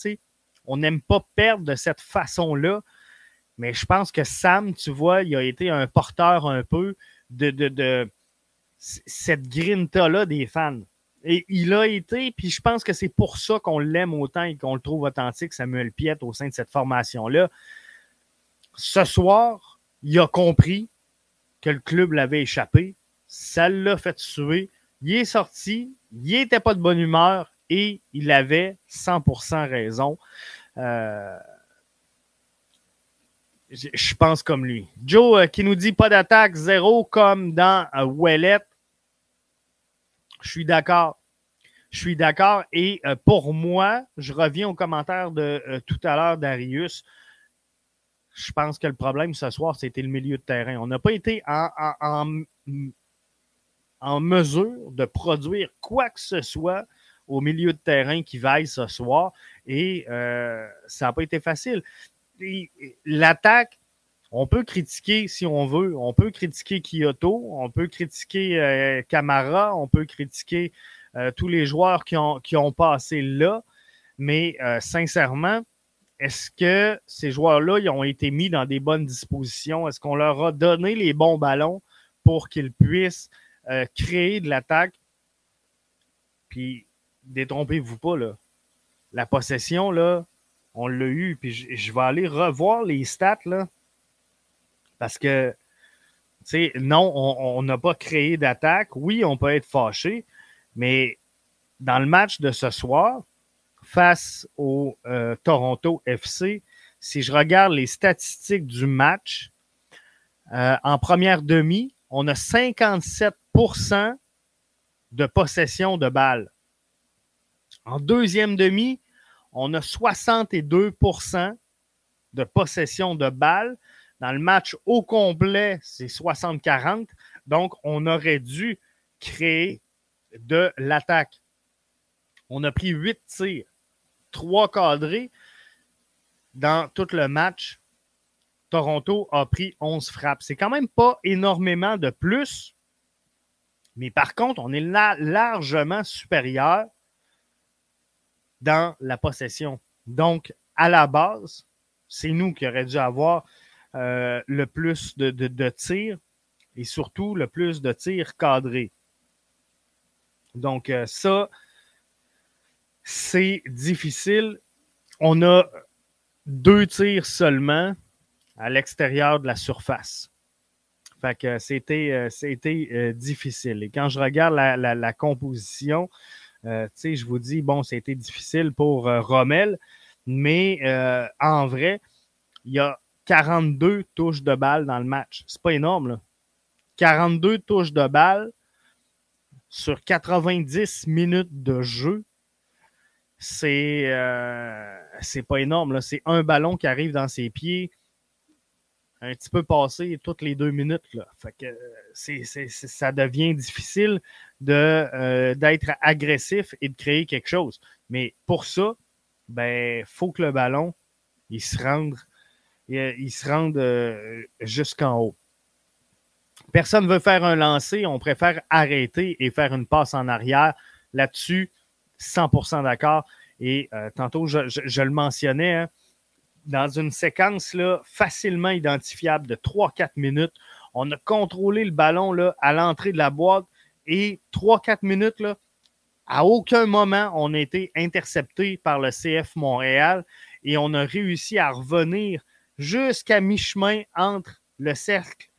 on n'aime pas perdre de cette façon-là. Mais je pense que Sam, tu vois, il a été un porteur un peu de cette grinta-là des fans. Et il a été, puis je pense que c'est pour ça qu'on l'aime autant et qu'on le trouve authentique, Samuel Piette, au sein de cette formation-là. Ce soir, il a compris que le club l'avait échappé. Ça l'a fait tuer. Il est sorti, il n'était pas de bonne humeur et il avait 100% raison. Euh, je pense comme lui. Joe euh, qui nous dit pas d'attaque, zéro comme dans euh, Je suis d'accord. Je suis d'accord. Et euh, pour moi, je reviens au commentaire de tout à l'heure d'Arius. Je pense que le problème ce soir, c'était le milieu de terrain. On n'a pas été en, en, mesure de produire quoi que ce soit au milieu de terrain qui vaille ce soir. Et ça n'a pas été facile l'attaque, on peut critiquer si on veut. On peut critiquer Kyoto, on peut critiquer euh, Camara, on peut critiquer euh, tous les joueurs qui ont, qui ont passé là. Mais euh, sincèrement, est-ce que ces joueurs-là ont été mis dans des bonnes dispositions? Est-ce qu'on leur a donné les bons ballons pour qu'ils puissent créer de l'attaque? Puis, détrompez-vous pas, là. La possession, là, on l'a eu. Puis je, vais aller revoir les stats, là. Parce que, tu sais, non, on n'a pas créé d'attaque. Oui, on peut être fâché, mais dans le match de ce soir, face au euh, Toronto FC, si je regarde les statistiques du match, euh, en première demi, on a 57% de possession de balles. En deuxième demi, on a 62% de possession de balles. Dans le match au complet, c'est 60-40. Donc, on aurait dû créer de l'attaque. On a pris 8 tirs, 3 cadrés. Dans tout le match, Toronto a pris 11 frappes. C'est quand même pas énormément de plus. Mais par contre, on est largement supérieur dans la possession. Donc, à la base, c'est nous qui aurions dû avoir euh, le plus de, de, tirs et surtout le plus de tirs cadrés. Donc, euh, ça, c'est difficile. On a deux tirs seulement à l'extérieur de la surface. Fait que c'était, euh, difficile. Et quand je regarde la, la composition, euh, je vous dis, bon, c'était difficile pour euh, Rommel, mais euh, en vrai, il y a 42 touches de balle dans le match. C'est pas énorme, là. 42 touches de balle sur 90 minutes de jeu. C'est pas énorme. C'est un ballon qui arrive dans ses pieds un petit peu passé toutes les deux minutes. Là. Fait que ça devient difficile de, euh, d'être agressif et de créer quelque chose. Mais pour ça, ben, faut que le ballon, il se rende, il, rende euh, jusqu'en haut. Personne ne veut faire un lancer, on préfère arrêter et faire une passe en arrière. Là-dessus, 100% d'accord. Et euh, tantôt, je, le mentionnais, hein, dans une séquence là, facilement identifiable de 3-4 minutes, on a contrôlé le ballon là, à l'entrée de la boîte et 3-4 minutes, là, à aucun moment on a été intercepté par le CF Montréal et on a réussi à revenir jusqu'à mi-chemin entre le cercle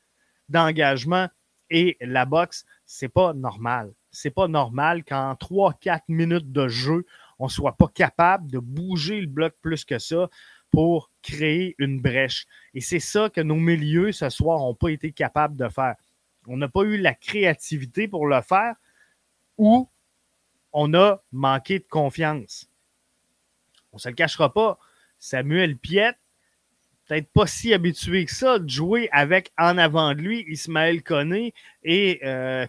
d'engagement et la boxe. C'est pas normal. C'est pas normal qu'en 3-4 minutes de jeu, on soit pas capable de bouger le bloc plus que ça pour créer une brèche. Et c'est ça que nos milieux ce soir n'ont pas été capables de faire on n'a pas eu la créativité pour le faire ou on a manqué de confiance. On ne se le cachera pas. Samuel Piette, peut-être pas si habitué que ça de jouer avec en avant de lui Ismaël Koné et euh,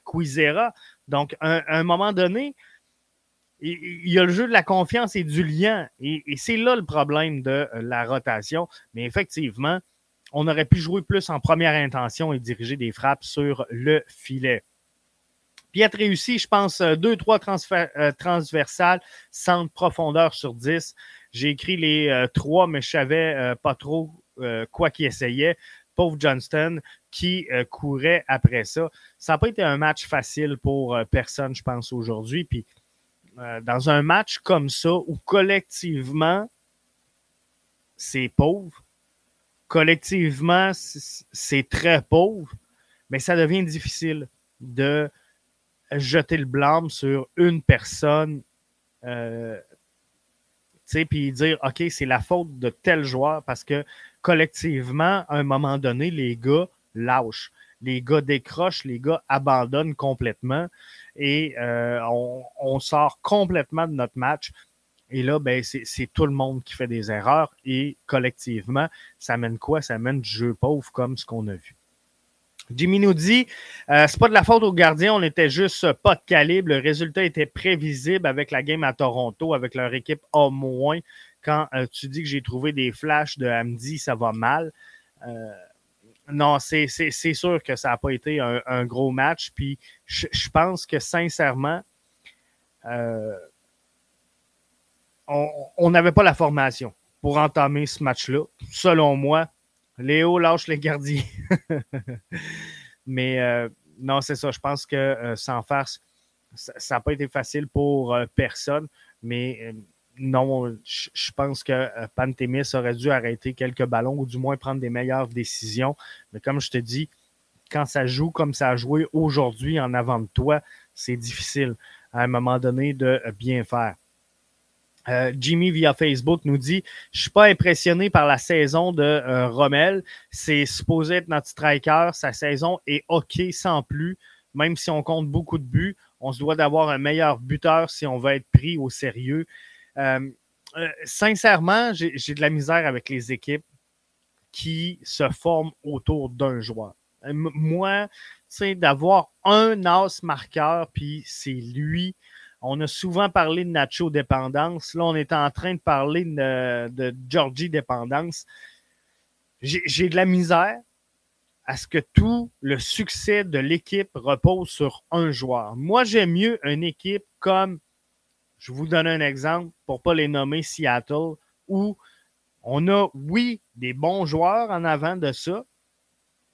Donc, à un, moment donné, il y a le jeu de la confiance et du lien. Et, c'est là le problème de la rotation. Mais effectivement, on aurait pu jouer plus en première intention et diriger des frappes sur le filet. Piet réussi, je pense, 2-3 euh, transversales, centre profondeur sur 10. J'ai écrit les trois, mais je savais pas trop quoi qu'il essayait pauvre Johnston qui euh, courait après ça. Ça n'a pas été un match facile pour euh, personne, je pense, aujourd'hui. Puis euh, dans un match comme ça, où collectivement, c'est pauvre, collectivement, c'est très pauvre, mais ça devient difficile de jeter le blâme sur une personne puis dire, OK, c'est la faute de tel joueur parce que collectivement, à un moment donné, les gars lâchent. Les gars décrochent, les gars abandonnent complètement et euh, on, sort complètement de notre match. Et là, ben, c'est tout le monde qui fait des erreurs et collectivement, ça mène quoi? Ça mène du jeu pauvre comme ce qu'on a vu. Jimmy nous dit euh, c'est pas de la faute aux gardiens, on était juste pas de calibre. Le résultat était prévisible avec la game à Toronto, avec leur équipe au moins. Quand euh, tu dis que j'ai trouvé des flashs de Hamdi, ça va mal. Euh, non, c'est sûr que ça n'a pas été un, gros match. Puis je, pense que sincèrement, on n'avait pas la formation pour entamer ce match-là. Selon moi, Léo lâche les gardiens. Mais euh, non, c'est ça. Je pense que euh, sans farce, ça n'a pas été facile pour euh, personne. Mais non, je pense que Pantémis aurait dû arrêter quelques ballons ou du moins prendre des meilleures décisions. Mais comme je te dis, quand ça joue comme ça a joué aujourd'hui en avant de toi, c'est difficile à un moment donné de bien faire. Euh, Jimmy via Facebook nous dit Je suis pas impressionné par la saison de euh, Rommel. C'est supposé être notre striker. Sa saison est OK sans plus. Même si on compte beaucoup de buts, on se doit d'avoir un meilleur buteur si on veut être pris au sérieux. Euh, sincèrement, j'ai de la misère avec les équipes qui se forment autour d'un joueur. Moi, c'est d'avoir un as marqueur, puis c'est lui on a souvent parlé de Nacho dépendance. Là, on est en train de parler de, Georgie dépendance. J'ai de la misère à ce que tout le succès de l'équipe repose sur un joueur. Moi, j'aime mieux une équipe comme, je vous donne un exemple pour ne pas les nommer Seattle, où on a, oui, des bons joueurs en avant de ça,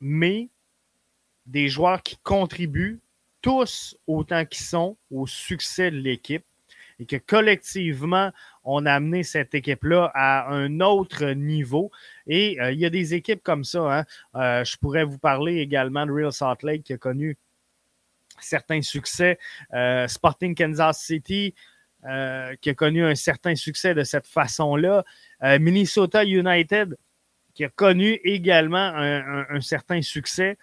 mais des joueurs qui contribuent tous autant qu'ils sont au succès de l'équipe et que collectivement, on a amené cette équipe-là à un autre niveau. Et euh, il y a des équipes comme ça. Hein. Euh, je pourrais vous parler également de Real Salt Lake qui a connu certains succès. Euh, Sporting Kansas City qui a connu un certain succès de cette façon-là. Minnesota United qui a connu également un certain succès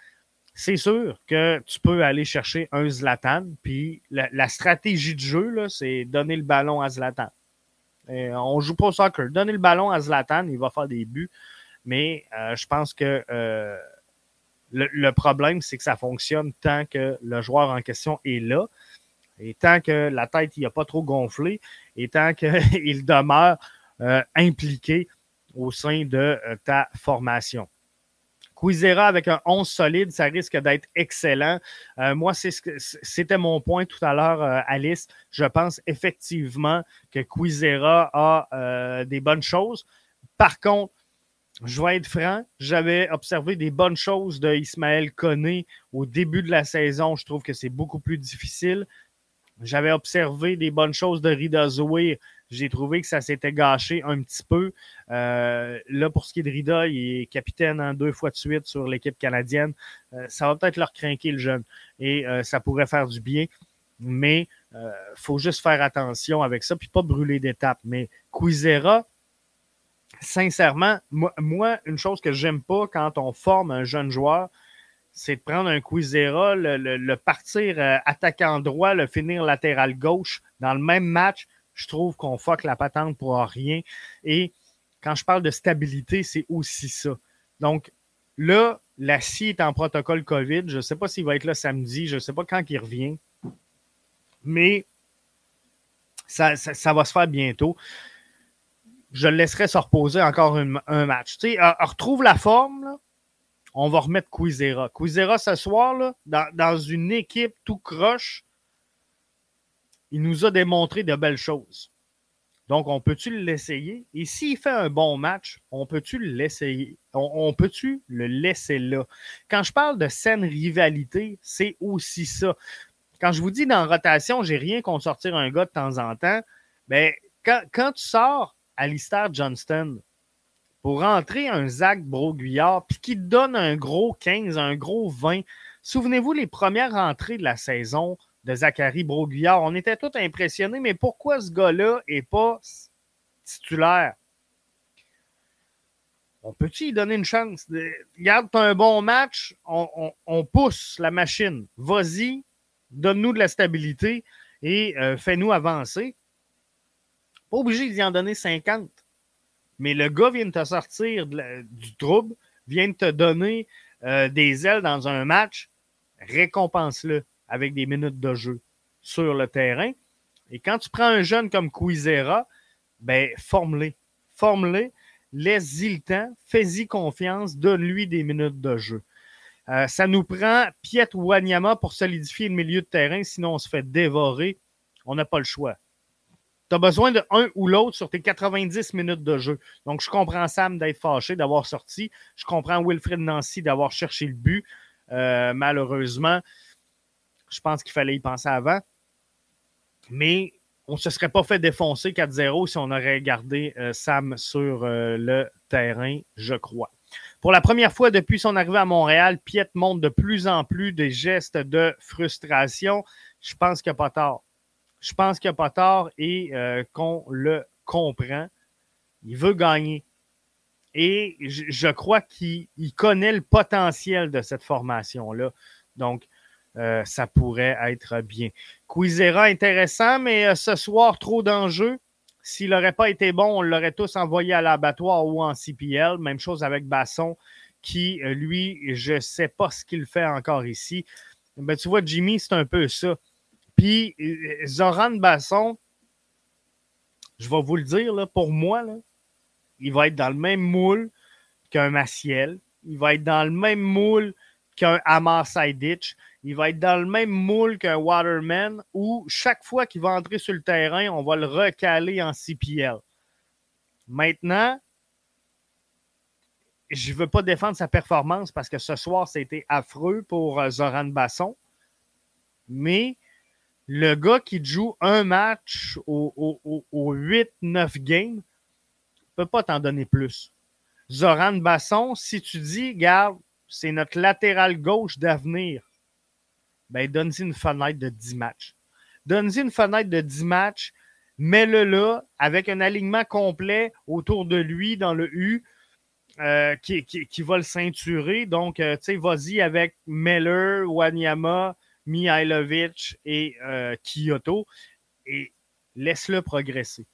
c'est sûr que tu peux aller chercher un Zlatan, puis la, stratégie de jeu, c'est donner le ballon à Zlatan. on ne joue pas au soccer. Donner le ballon à Zlatan, il va faire des buts, mais euh, je pense que euh, le, problème, c'est que ça fonctionne tant que le joueur en question est là, et tant que la tête n'a pas trop gonflé, et tant qu'il demeure euh, impliqué au sein de ta formation. Quizera avec un 11 solide, ça risque d'être excellent. Euh, moi, c'était mon point tout à l'heure, euh, Alice. Je pense effectivement que Quizera a euh, des bonnes choses. Par contre, je vais être franc, j'avais observé des bonnes choses de Ismaël Koné au début de la saison. Je trouve que c'est beaucoup plus difficile. J'avais observé des bonnes choses de Rida Zoé j'ai trouvé que ça s'était gâché un petit peu. Euh, là, pour ce qui est de Rida, il est capitaine en deux fois de suite sur l'équipe canadienne. Euh, ça va peut-être leur craquer le jeune et euh, ça pourrait faire du bien. Mais il faut juste faire attention avec ça, puis pas brûler d'étapes. Mais Quizera, sincèrement, moi, une chose que j'aime pas quand on forme un jeune joueur, c'est de prendre un Quizera, le, le partir attaquant droit, le finir latéral gauche dans le même match je trouve qu'on fuck la patente pour rien. Et quand je parle de stabilité, c'est aussi ça. Donc, là, la scie est en protocole COVID. Je ne sais pas s'il va être là samedi. Je ne sais pas quand il revient. Mais Ça, va se faire bientôt. Je le laisserai se reposer encore un match. Tu sais, retrouve la forme. On va remettre Quizera. Quizera ce soir, dans, une équipe tout croche, il nous a démontré de belles choses. Donc, on peut-tu l'essayer? Et s'il fait un bon match, on peut-tu l'essayer? On, peut-tu le laisser là? Quand je parle de saine rivalité, c'est aussi ça. Quand je vous dis dans rotation, j'ai rien contre sortir un gars de temps en temps, mais ben, quand, tu sors Alistair Johnston pour rentrer un Zach Broguillard, puis qui donne un gros 15, un gros 20, souvenez-vous les premières entrées de la saison, de Zachary Broguillard. On était tous impressionnés, mais pourquoi ce gars-là n'est pas titulaire? On peut-tu lui donner une chance? Regarde, tu un bon match, on, pousse la machine. Vas-y, donne-nous de la stabilité et euh, fais-nous avancer. Pas obligé d'y en donner 50. Mais le gars vient de te sortir du trouble, vient de te donner euh, des ailes dans un match. Récompense-le avec des minutes de jeu sur le terrain. Et quand tu prends un jeune comme Quizera, ben, forme-les. Forme-les, laisse-y le temps, fais-y confiance, donne-lui des minutes de jeu. Euh, ça nous prend Piet Wanyama pour solidifier le milieu de terrain, sinon on se fait dévorer. On n'a pas le choix. Tu as besoin de un ou l'autre sur tes 90 minutes de jeu. Donc, je comprends Sam d'être fâché, d'avoir sorti. Je comprends Wilfred Nancy d'avoir cherché le but. Euh, malheureusement, je pense qu'il fallait y penser avant. Mais on ne se serait pas fait défoncer 4-0 si on aurait gardé euh, Sam sur euh, le terrain, je crois. Pour la première fois depuis son arrivée à Montréal, Piet montre de plus en plus des gestes de frustration. Je pense qu'il n'y a pas tort. Je pense qu'il a pas tort et euh, qu'on le comprend. Il veut gagner. Et je crois qu'il connaît le potentiel de cette formation-là. Donc, euh, ça pourrait être bien. Quizera intéressant, mais euh, ce soir, trop d'enjeux. S'il n'aurait pas été bon, on l'aurait tous envoyé à l'abattoir ou en CPL. Même chose avec Basson, qui, lui, je ne sais pas ce qu'il fait encore ici. Ben, tu vois, Jimmy, c'est un peu ça. Puis, Zoran Basson, je vais vous le dire, pour moi, il va être dans le même moule qu'un Maciel. Il va être dans le même moule qu'un Amar Saiditch il va être dans le même moule qu'un Waterman où chaque fois qu'il va entrer sur le terrain, on va le recaler en CPL. Maintenant, je ne veux pas défendre sa performance parce que ce soir, c'était affreux pour euh, Zoran Basson. Mais le gars qui joue un match au, au 8-9 games ne peut pas t'en donner plus. Zoran Basson, si tu dis, garde, c'est notre latéral gauche d'avenir ben, donne-y une fenêtre de 10 matchs. Donne-y une fenêtre de 10 matchs, mets-le là avec un alignement complet autour de lui dans le U euh, qui, va le ceinturer. Donc, euh, tu sais, vas-y avec Meller, Wanyama, Mihailovic et euh, Kyoto et laisse-le progresser.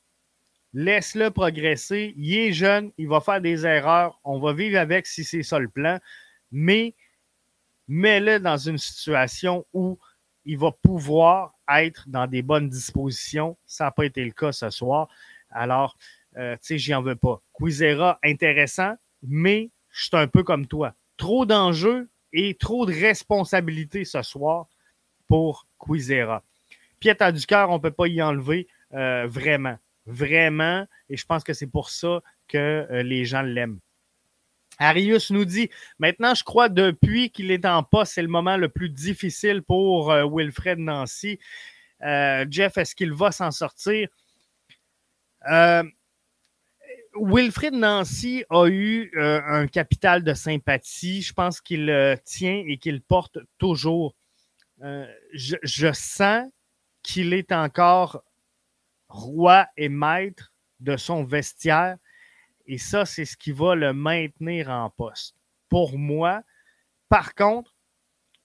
Laisse-le progresser. Il est jeune, il va faire des erreurs. On va vivre avec si c'est ça le plan. Mais mets-le dans une situation où il va pouvoir être dans des bonnes dispositions. Ça n'a pas été le cas ce soir. Alors, euh, tu sais, j'y en veux pas. Quizera, intéressant, mais je suis un peu comme toi. Trop d'enjeux et trop de responsabilités ce soir pour Quizera. Pieta du cœur, on ne peut pas y enlever euh, vraiment. Vraiment. Et je pense que c'est pour ça que euh, les gens l'aiment. Arius nous dit Maintenant, je crois depuis qu'il est en poste, c'est le moment le plus difficile pour euh, Wilfred Nancy. Jeff, est-ce qu'il va s'en sortir? Wilfred Nancy a eu un capital de sympathie. Je pense qu'il tient et qu'il porte toujours. Je, je, sens qu'il est encore roi et maître de son vestiaire et ça, c'est ce qui va le maintenir en poste. Pour moi, par contre,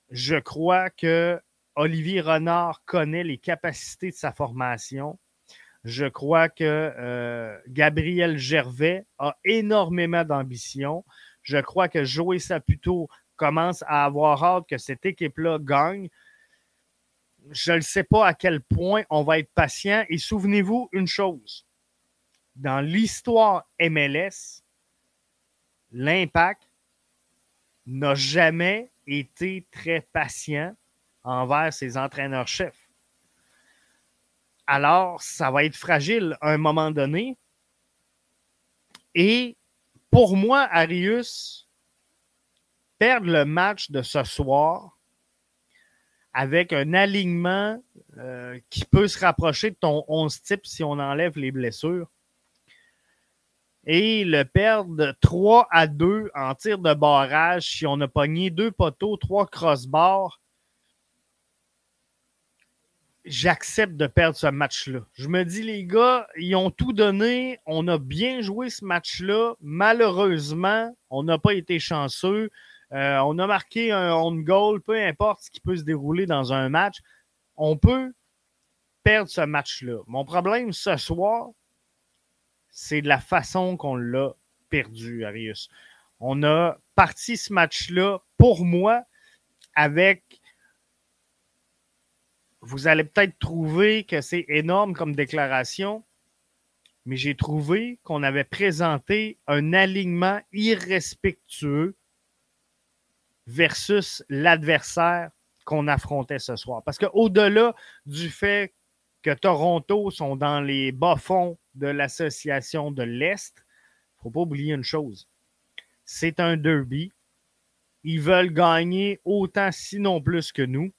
je crois que Olivier Renard connaît les capacités de sa formation. Je crois que euh, Gabriel Gervais a énormément d'ambition. Je crois que Joey Saputo commence à avoir hâte que cette équipe-là gagne. Je ne sais pas à quel point on va être patient. Et souvenez-vous une chose. Dans l'histoire MLS, l'impact n'a jamais été très patient envers ses entraîneurs-chefs. Alors, ça va être fragile à un moment donné. Et pour moi, Arius, perdre le match de ce soir avec un alignement euh, qui peut se rapprocher de ton 11 type si on enlève les blessures, et le perdre 3 à 2 en tir de barrage si on a pogné deux poteaux, trois crossbars, j'accepte de perdre ce match-là. Je me dis, les gars, ils ont tout donné. On a bien joué ce match-là. Malheureusement, on n'a pas été chanceux. Euh, on a marqué un on goal, peu importe ce qui peut se dérouler dans un match. On peut perdre ce match-là. Mon problème ce soir, c'est de la façon qu'on l'a perdu, Arius. On a parti ce match-là, pour moi, avec. Vous allez peut-être trouver que c'est énorme comme déclaration, mais j'ai trouvé qu'on avait présenté un alignement irrespectueux versus l'adversaire qu'on affrontait ce soir. Parce qu'au-delà du fait que Toronto sont dans les bas-fonds de l'association de l'Est, il ne faut pas oublier une chose. C'est un derby. Ils veulent gagner autant, sinon plus que nous.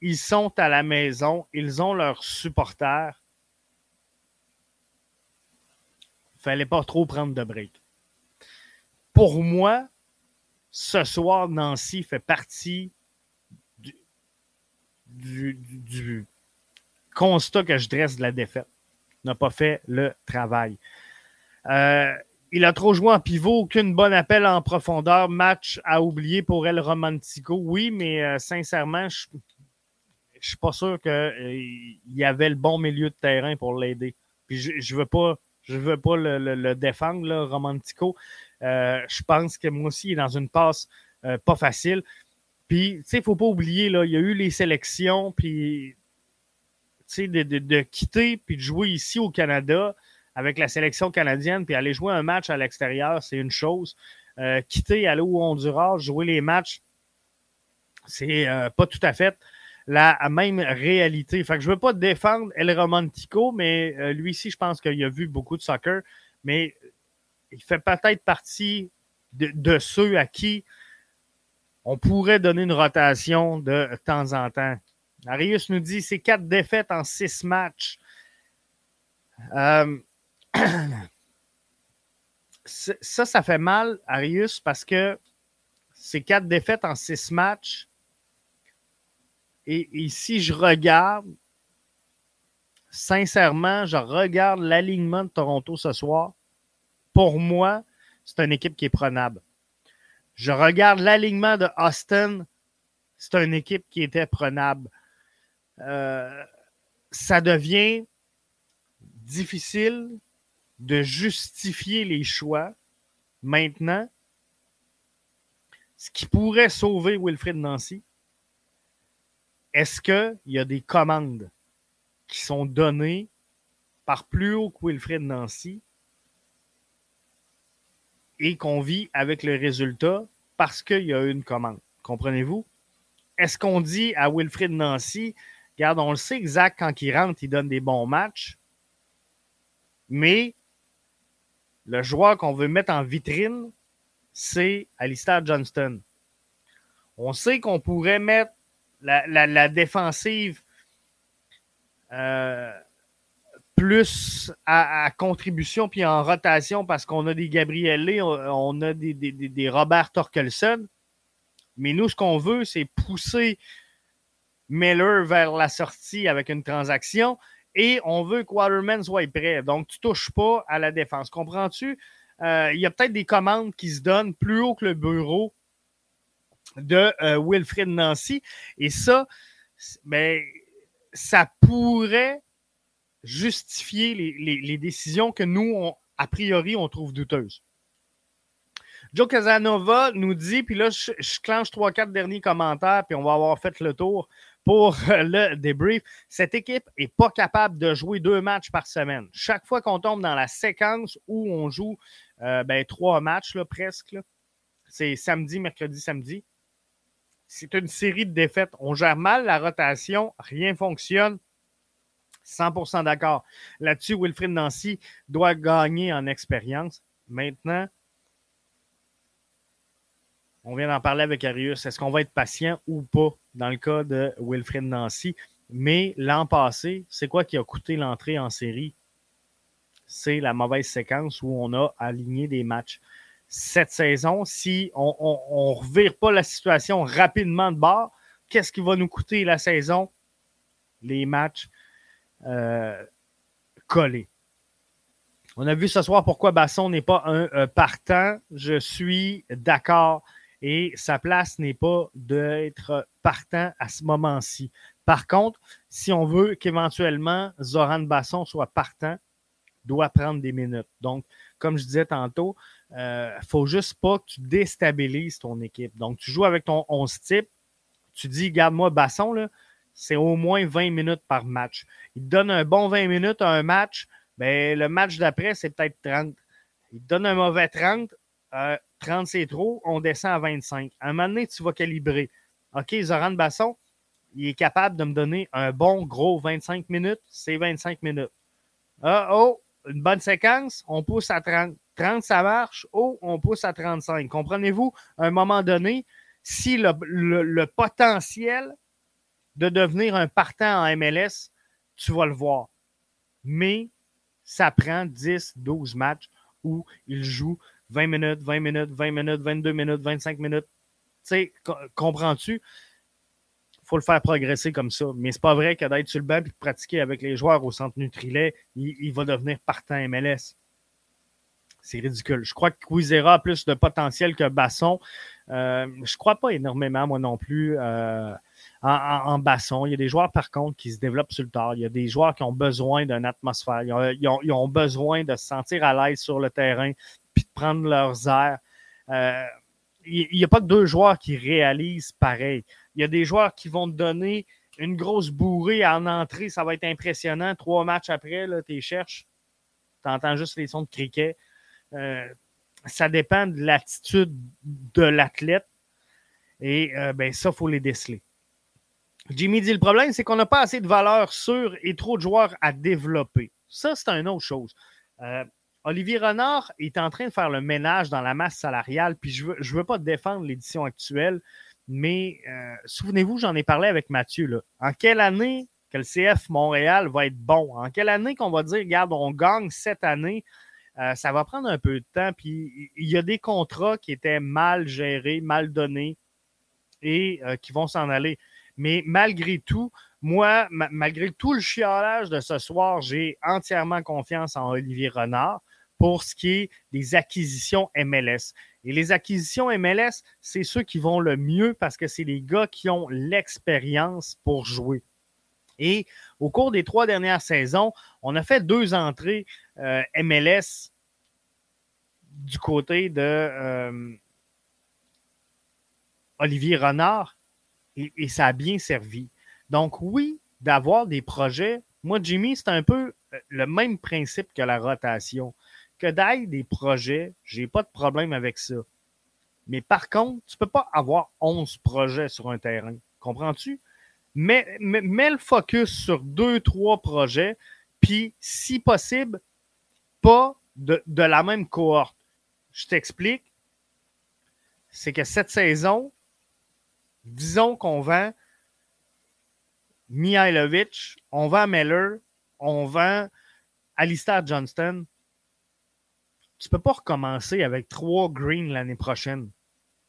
Ils sont à la maison. Ils ont leurs supporters. Il ne fallait pas trop prendre de break. Pour moi, ce soir, Nancy fait partie du, constat que je dresse de la défaite. N'a pas fait le travail. Euh, il a trop joué en pivot, aucune bonne appel en profondeur, match à oublier pour El Romantico. Oui, mais euh, sincèrement, je ne suis pas sûr qu'il euh, y avait le bon milieu de terrain pour l'aider. Puis je ne veux pas, je veux pas le, défendre, Romantico. je pense que moi aussi, il est dans une passe pas facile. Puis, tu sais, il ne faut pas oublier, là, il y a eu les sélections, puis de, de, quitter puis de jouer ici au Canada avec la sélection canadienne puis aller jouer un match à l'extérieur, c'est une chose. Euh, quitter, aller au Honduras, jouer les matchs, c'est euh, pas tout à fait la même réalité. Fait que je veux pas défendre El Romantico, mais euh, lui aussi, je pense qu'il a vu beaucoup de soccer, mais il fait peut-être partie de, ceux à qui on pourrait donner une rotation de temps en temps. Arius nous dit c'est quatre défaites en six matchs. Euh, ça, ça fait mal, Arius, parce que c'est quatre défaites en six matchs. Et, si je regarde, sincèrement, je regarde l'alignement de Toronto ce soir. Pour moi, c'est une équipe qui est prenable. Je regarde l'alignement de Austin, c'est une équipe qui était prenable. Euh, ça devient difficile de justifier les choix maintenant. Ce qui pourrait sauver Wilfred Nancy, est-ce qu'il y a des commandes qui sont données par plus haut que Wilfred Nancy et qu'on vit avec le résultat parce qu'il y a une commande? Comprenez-vous? Est-ce qu'on dit à Wilfred Nancy, Regarde, on le sait exact quand il rentre, il donne des bons matchs. Mais le joueur qu'on veut mettre en vitrine, c'est Alistair Johnston. On sait qu'on pourrait mettre la, défensive euh, plus à, contribution puis en rotation parce qu'on a des Gabrielli, on, a des, Robert Torkelson. Mais nous, ce qu'on veut, c'est pousser Miller vers la sortie avec une transaction et on veut que Waterman soit prêt. Donc, tu touches pas à la défense. Comprends-tu? Euh, il y a peut-être des commandes qui se donnent plus haut que le bureau de euh, Wilfred Nancy. Et ça, ben, ça pourrait justifier les, décisions que nous, a priori, on trouve douteuses. Joe Casanova nous dit, puis là, je, je clenche 3-4 derniers commentaires, puis on va avoir fait le tour pour le débrief. Cette équipe n'est pas capable de jouer deux matchs par semaine. Chaque fois qu'on tombe dans la séquence où on joue euh, ben, trois matchs presque, c'est samedi, mercredi, samedi. C'est une série de défaites. On gère mal la rotation, rien fonctionne. 100% d'accord. Là-dessus, Wilfried Nancy doit gagner en expérience. Maintenant, on vient d'en parler avec Arius. Est-ce qu'on va être patient ou pas dans le cas de Wilfred Nancy? Mais l'an passé, c'est quoi qui a coûté l'entrée en série? C'est la mauvaise séquence où on a aligné des matchs. Cette saison, si on ne revire pas la situation rapidement de bord, qu'est-ce qui va nous coûter la saison? Les matchs euh, collés. On a vu ce soir pourquoi Basson n'est pas un euh, partant. Je suis d'accord et sa place n'est pas d'être partant à ce moment-ci. Par contre, si on veut qu'éventuellement Zoran Basson soit partant, doit prendre des minutes. Donc, comme je disais tantôt, ne faut juste pas que tu déstabilises ton équipe. Donc, tu joues avec ton 11 type, tu dis, garde-moi Basson, c'est au moins 20 minutes par match. Il te donne un bon 20 minutes à un match, ben, le match d'après, c'est peut-être 30. Il te donne un mauvais 30, 30 c'est trop, on descend à 25. À un moment donné, tu vas calibrer. OK, Zoran Basson, il est capable de me donner un bon gros 25 minutes, c'est 25 minutes. Ah, oh, une bonne séquence, on pousse à 30. 30, ça marche. Oh, on pousse à 35. Comprenez-vous? À un moment donné, si le, potentiel de devenir un partant en MLS, tu vas le voir. Mais ça prend 10, 12 matchs où il joue 20 minutes, 20 minutes, 20 minutes, 22 minutes, 25 minutes. Tu sais, comprends-tu? Il faut le faire progresser comme ça. Mais c'est pas vrai que d'être sur le banc et pratiquer avec les joueurs au centre Nutrilet, il, va devenir partant MLS. C'est ridicule. Je crois que Quizera a plus de potentiel que Basson. Euh, je crois pas énormément, moi non plus. Euh, en, basson. Il y a des joueurs, par contre, qui se développent sur le tard. Il y a des joueurs qui ont besoin d'une atmosphère. Ils ont, besoin de se sentir à l'aise sur le terrain puis de prendre leurs airs. Euh, il n'y a pas deux joueurs qui réalisent pareil. Il y a des joueurs qui vont te donner une grosse bourrée en entrée. Ça va être impressionnant. Trois matchs après, tu les cherches. Tu entends juste les sons de cricket. Euh, ça dépend de l'attitude de l'athlète. Et euh, ben, ça, il faut les déceler. Jimmy dit le problème, c'est qu'on n'a pas assez de valeur sûre et trop de joueurs à développer. Ça, c'est une autre chose. Euh, Olivier Renard est en train de faire le ménage dans la masse salariale, puis je ne veux, je veux pas défendre l'édition actuelle, mais souvenez-vous, j'en ai parlé avec Mathieu. Là. En quelle année que le CF Montréal va être bon? En quelle année qu'on va dire, regarde, on gagne cette année? Euh, ça va prendre un peu de temps, puis il y a des contrats qui étaient mal gérés, mal donnés et qui vont s'en aller. Mais malgré tout, moi, malgré tout le chialage de ce soir, j'ai entièrement confiance en Olivier Renard pour ce qui est des acquisitions MLS. Et les acquisitions MLS, c'est ceux qui vont le mieux parce que c'est les gars qui ont l'expérience pour jouer. Et au cours des trois dernières saisons, on a fait deux entrées euh, MLS du côté de euh, Olivier Renard et, ça a bien servi. Donc, oui, d'avoir des projets. Moi, Jimmy, c'est un peu euh, le même principe que la rotation. Que d'aille des projets, j'ai pas de problème avec ça. Mais par contre, tu peux pas avoir 11 projets sur un terrain. Comprends-tu? Mets, mets, le focus sur deux, trois projets, puis, si possible, pas de, la même cohorte. Je t'explique. C'est que cette saison, disons qu'on vend Mihailovic, on vend Meller, on vend Alistair Johnston. Tu ne peux pas recommencer avec trois greens l'année prochaine.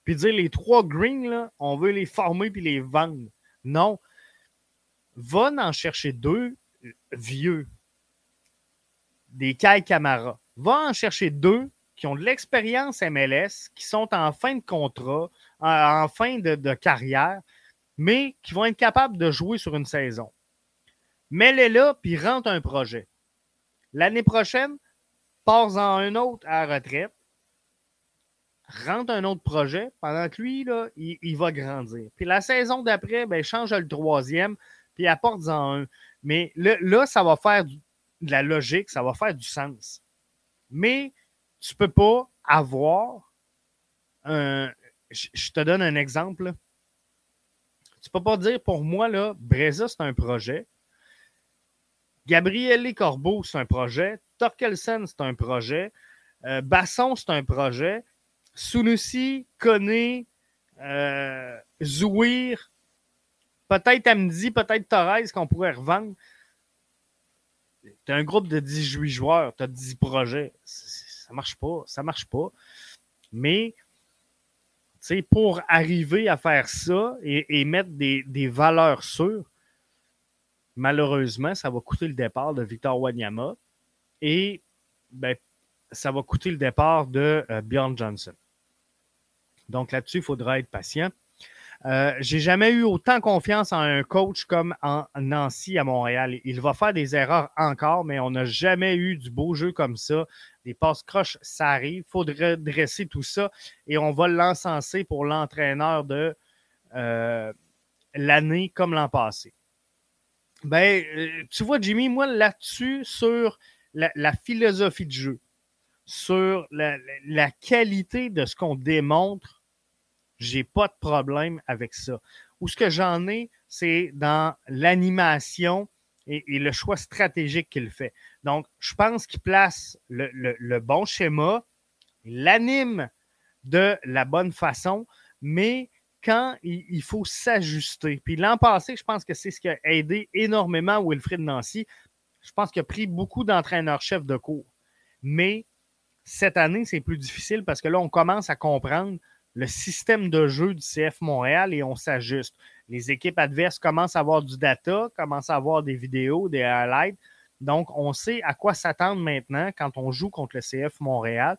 Puis dire les trois greens, là, on veut les former puis les vendre. Non. Va en chercher deux vieux. Des Kai Camara. Va en chercher deux qui ont de l'expérience MLS, qui sont en fin de contrat, en, fin de, carrière, mais qui vont être capables de jouer sur une saison. Mets-les là, puis rentre un projet. L'année prochaine, pars-en un autre à la retraite. rentre un autre projet pendant que lui, il, va grandir. Puis la saison d'après, ben, change le troisième, puis apporte-en un. Mais là, ça va faire de la logique, ça va faire du sens. Mais tu ne peux pas avoir un. Je te donne un exemple. Tu ne peux pas dire pour moi, là, Breza, c'est un projet. Gabriel Corbeau, c'est un projet. Torkelsen, c'est un projet. Euh, Basson, c'est un projet. Sunusi, Koné, euh, Zouir, peut-être Amdi, peut-être Torres qu'on pourrait revendre. Tu un groupe de 18 joueurs, tu as 10 projets. Ça marche pas, ça marche pas. Mais pour arriver à faire ça et, mettre des, valeurs sûres, malheureusement, ça va coûter le départ de Victor Wanyama et ben, ça va coûter le départ de euh, Bjorn Johnson. Donc là-dessus, il faudra être patient. Euh, j'ai jamais eu autant confiance en un coach comme en Nancy à Montréal. Il va faire des erreurs encore, mais on n'a jamais eu du beau jeu comme ça. Des passes croches, ça arrive. Il faudrait dresser tout ça et on va l'encenser pour l'entraîneur de euh, l'année comme l'an passé. Ben, euh, tu vois, Jimmy, moi là-dessus, sur la, philosophie de jeu, sur la qualité de ce qu'on démontre j'ai pas de problème avec ça. Où ce que j'en ai, c'est dans l'animation et, le choix stratégique qu'il fait. Donc, je pense qu'il place le, bon schéma, il l'anime de la bonne façon, mais quand il, faut s'ajuster. Puis l'an passé, je pense que c'est ce qui a aidé énormément Wilfrid Nancy. Je pense qu'il a pris beaucoup d'entraîneurs-chefs de cours. Mais cette année, c'est plus difficile parce que là, on commence à comprendre le système de jeu du CF Montréal et on s'ajuste. Les équipes adverses commencent à avoir du data, commencent à avoir des vidéos, des highlights. Donc, on sait à quoi s'attendre maintenant quand on joue contre le CF Montréal.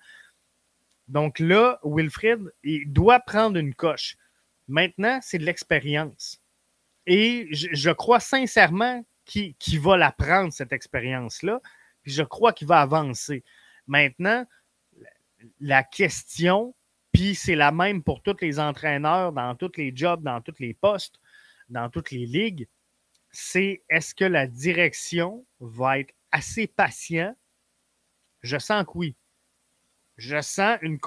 Donc là, Wilfred, il doit prendre une coche. Maintenant, c'est de l'expérience. Et je, crois sincèrement qu'il va la prendre, cette expérience-là. Puis je crois qu'il va avancer. Maintenant, la question, puis c'est la même pour tous les entraîneurs, dans tous les jobs, dans tous les postes, dans toutes les ligues. C'est est-ce que la direction va être assez patient? Je sens que oui. Je sens une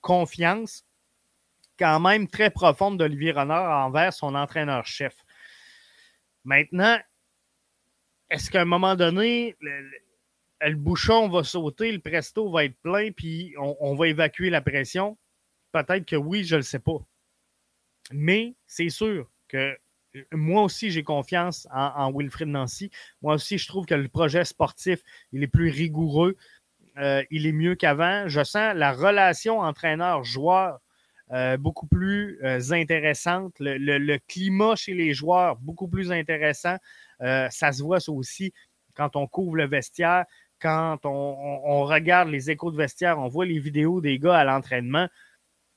confiance quand même très profonde d'Olivier Renard envers son entraîneur-chef. Maintenant, est-ce qu'à un moment donné, le, bouchon va sauter, le presto va être plein, puis on va évacuer la pression? Peut-être que oui, je ne le sais pas. Mais c'est sûr que moi aussi, j'ai confiance en, Wilfrid Nancy. Moi aussi, je trouve que le projet sportif, il est plus rigoureux. Euh, il est mieux qu'avant. Je sens la relation entraîneur-joueur euh, beaucoup plus euh, intéressante. Le, climat chez les joueurs, beaucoup plus intéressant. ça se voit ça aussi quand on couvre le vestiaire, quand on regarde les échos de vestiaire, on voit les vidéos des gars à l'entraînement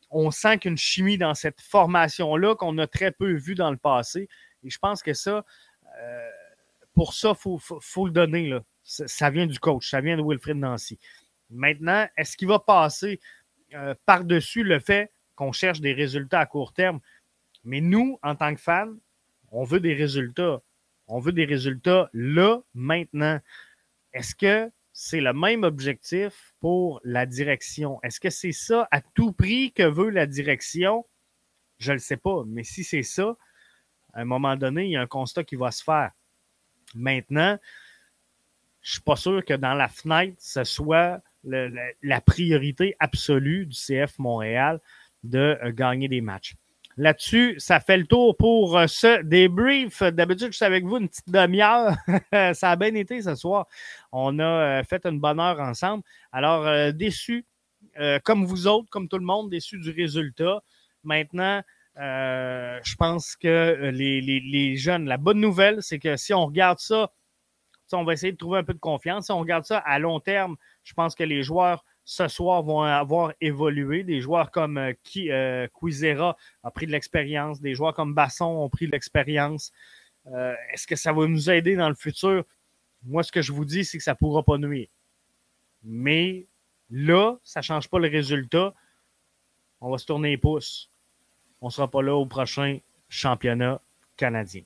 on sent qu'une chimie dans cette formation-là qu'on a très peu vu dans le passé. Et je pense que ça, euh, pour ça, il faut, le donner. Là. Ça, vient du coach, ça vient de Wilfred Nancy. Maintenant, est-ce qu'il va passer euh, par-dessus le fait qu'on cherche des résultats à court terme? Mais nous, en tant que fans, on veut des résultats. On veut des résultats là, maintenant. Est-ce que c'est le même objectif pour la direction. Est-ce que c'est ça à tout prix que veut la direction? Je ne le sais pas, mais si c'est ça, à un moment donné, il y a un constat qui va se faire. Maintenant, je ne suis pas sûr que dans la fenêtre, ce soit la priorité absolue du CF Montréal de euh, gagner des matchs. Là-dessus, ça fait le tour pour euh, ce débrief. D'habitude, je suis avec vous une petite demi-heure. ça a bien été ce soir. On a euh, fait une bonne heure ensemble. Alors, euh, déçu, comme vous autres, comme tout le monde, déçu du résultat. Maintenant, je pense que les, les, jeunes, la bonne nouvelle, c'est que si on regarde ça, on va essayer de trouver un peu de confiance. Si on regarde ça à long terme, je pense que les joueurs ce soir vont avoir évolué. Des joueurs comme euh, euh Quizera a pris de l'expérience, des joueurs comme Basson ont pris de l'expérience. Euh, est-ce que ça va nous aider dans le futur? Moi, ce que je vous dis, c'est que ça ne pourra pas nuire. Mais là, ça ne change pas le résultat. on va se tourner les pouces. On ne sera pas là au prochain championnat canadien.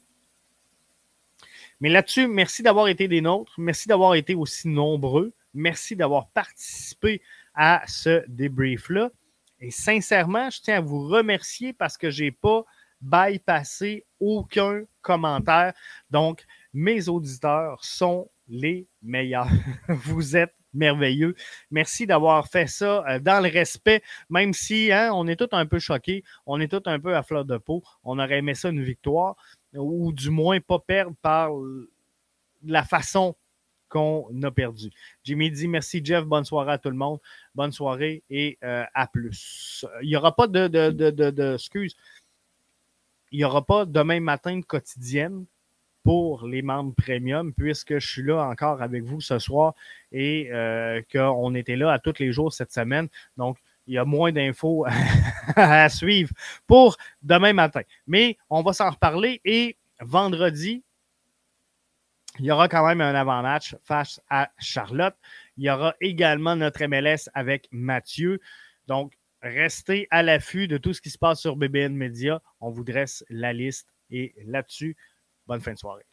Mais là-dessus, merci d'avoir été des nôtres. Merci d'avoir été aussi nombreux. Merci d'avoir participé à ce débrief-là. Et sincèrement, je tiens à vous remercier parce que je n'ai pas bypassé aucun commentaire. Donc, mes auditeurs sont les meilleurs. vous êtes merveilleux. Merci d'avoir fait ça euh, dans le respect, même si hein, on est tous un peu choqués, on est tous un peu à fleur de peau. On aurait aimé ça une victoire, ou du moins pas perdre par la façon qu'on a perdu. Jimmy dit merci Jeff, bonne soirée à tout le monde, bonne soirée et euh, à plus. Il n'y aura pas de, de, de, de, il n'y aura pas demain matin de quotidienne pour les membres premium, puisque je suis là encore avec vous ce soir et euh, qu'on était là à tous les jours cette semaine. Donc, il y a moins d'infos à suivre pour demain matin. Mais on va s'en reparler et vendredi, il y aura quand même un avant-match face à Charlotte. Il y aura également notre MLS avec Mathieu. Donc, restez à l'affût de tout ce qui se passe sur BBN Media. On vous dresse la liste et là-dessus, Bonne fin de soirée.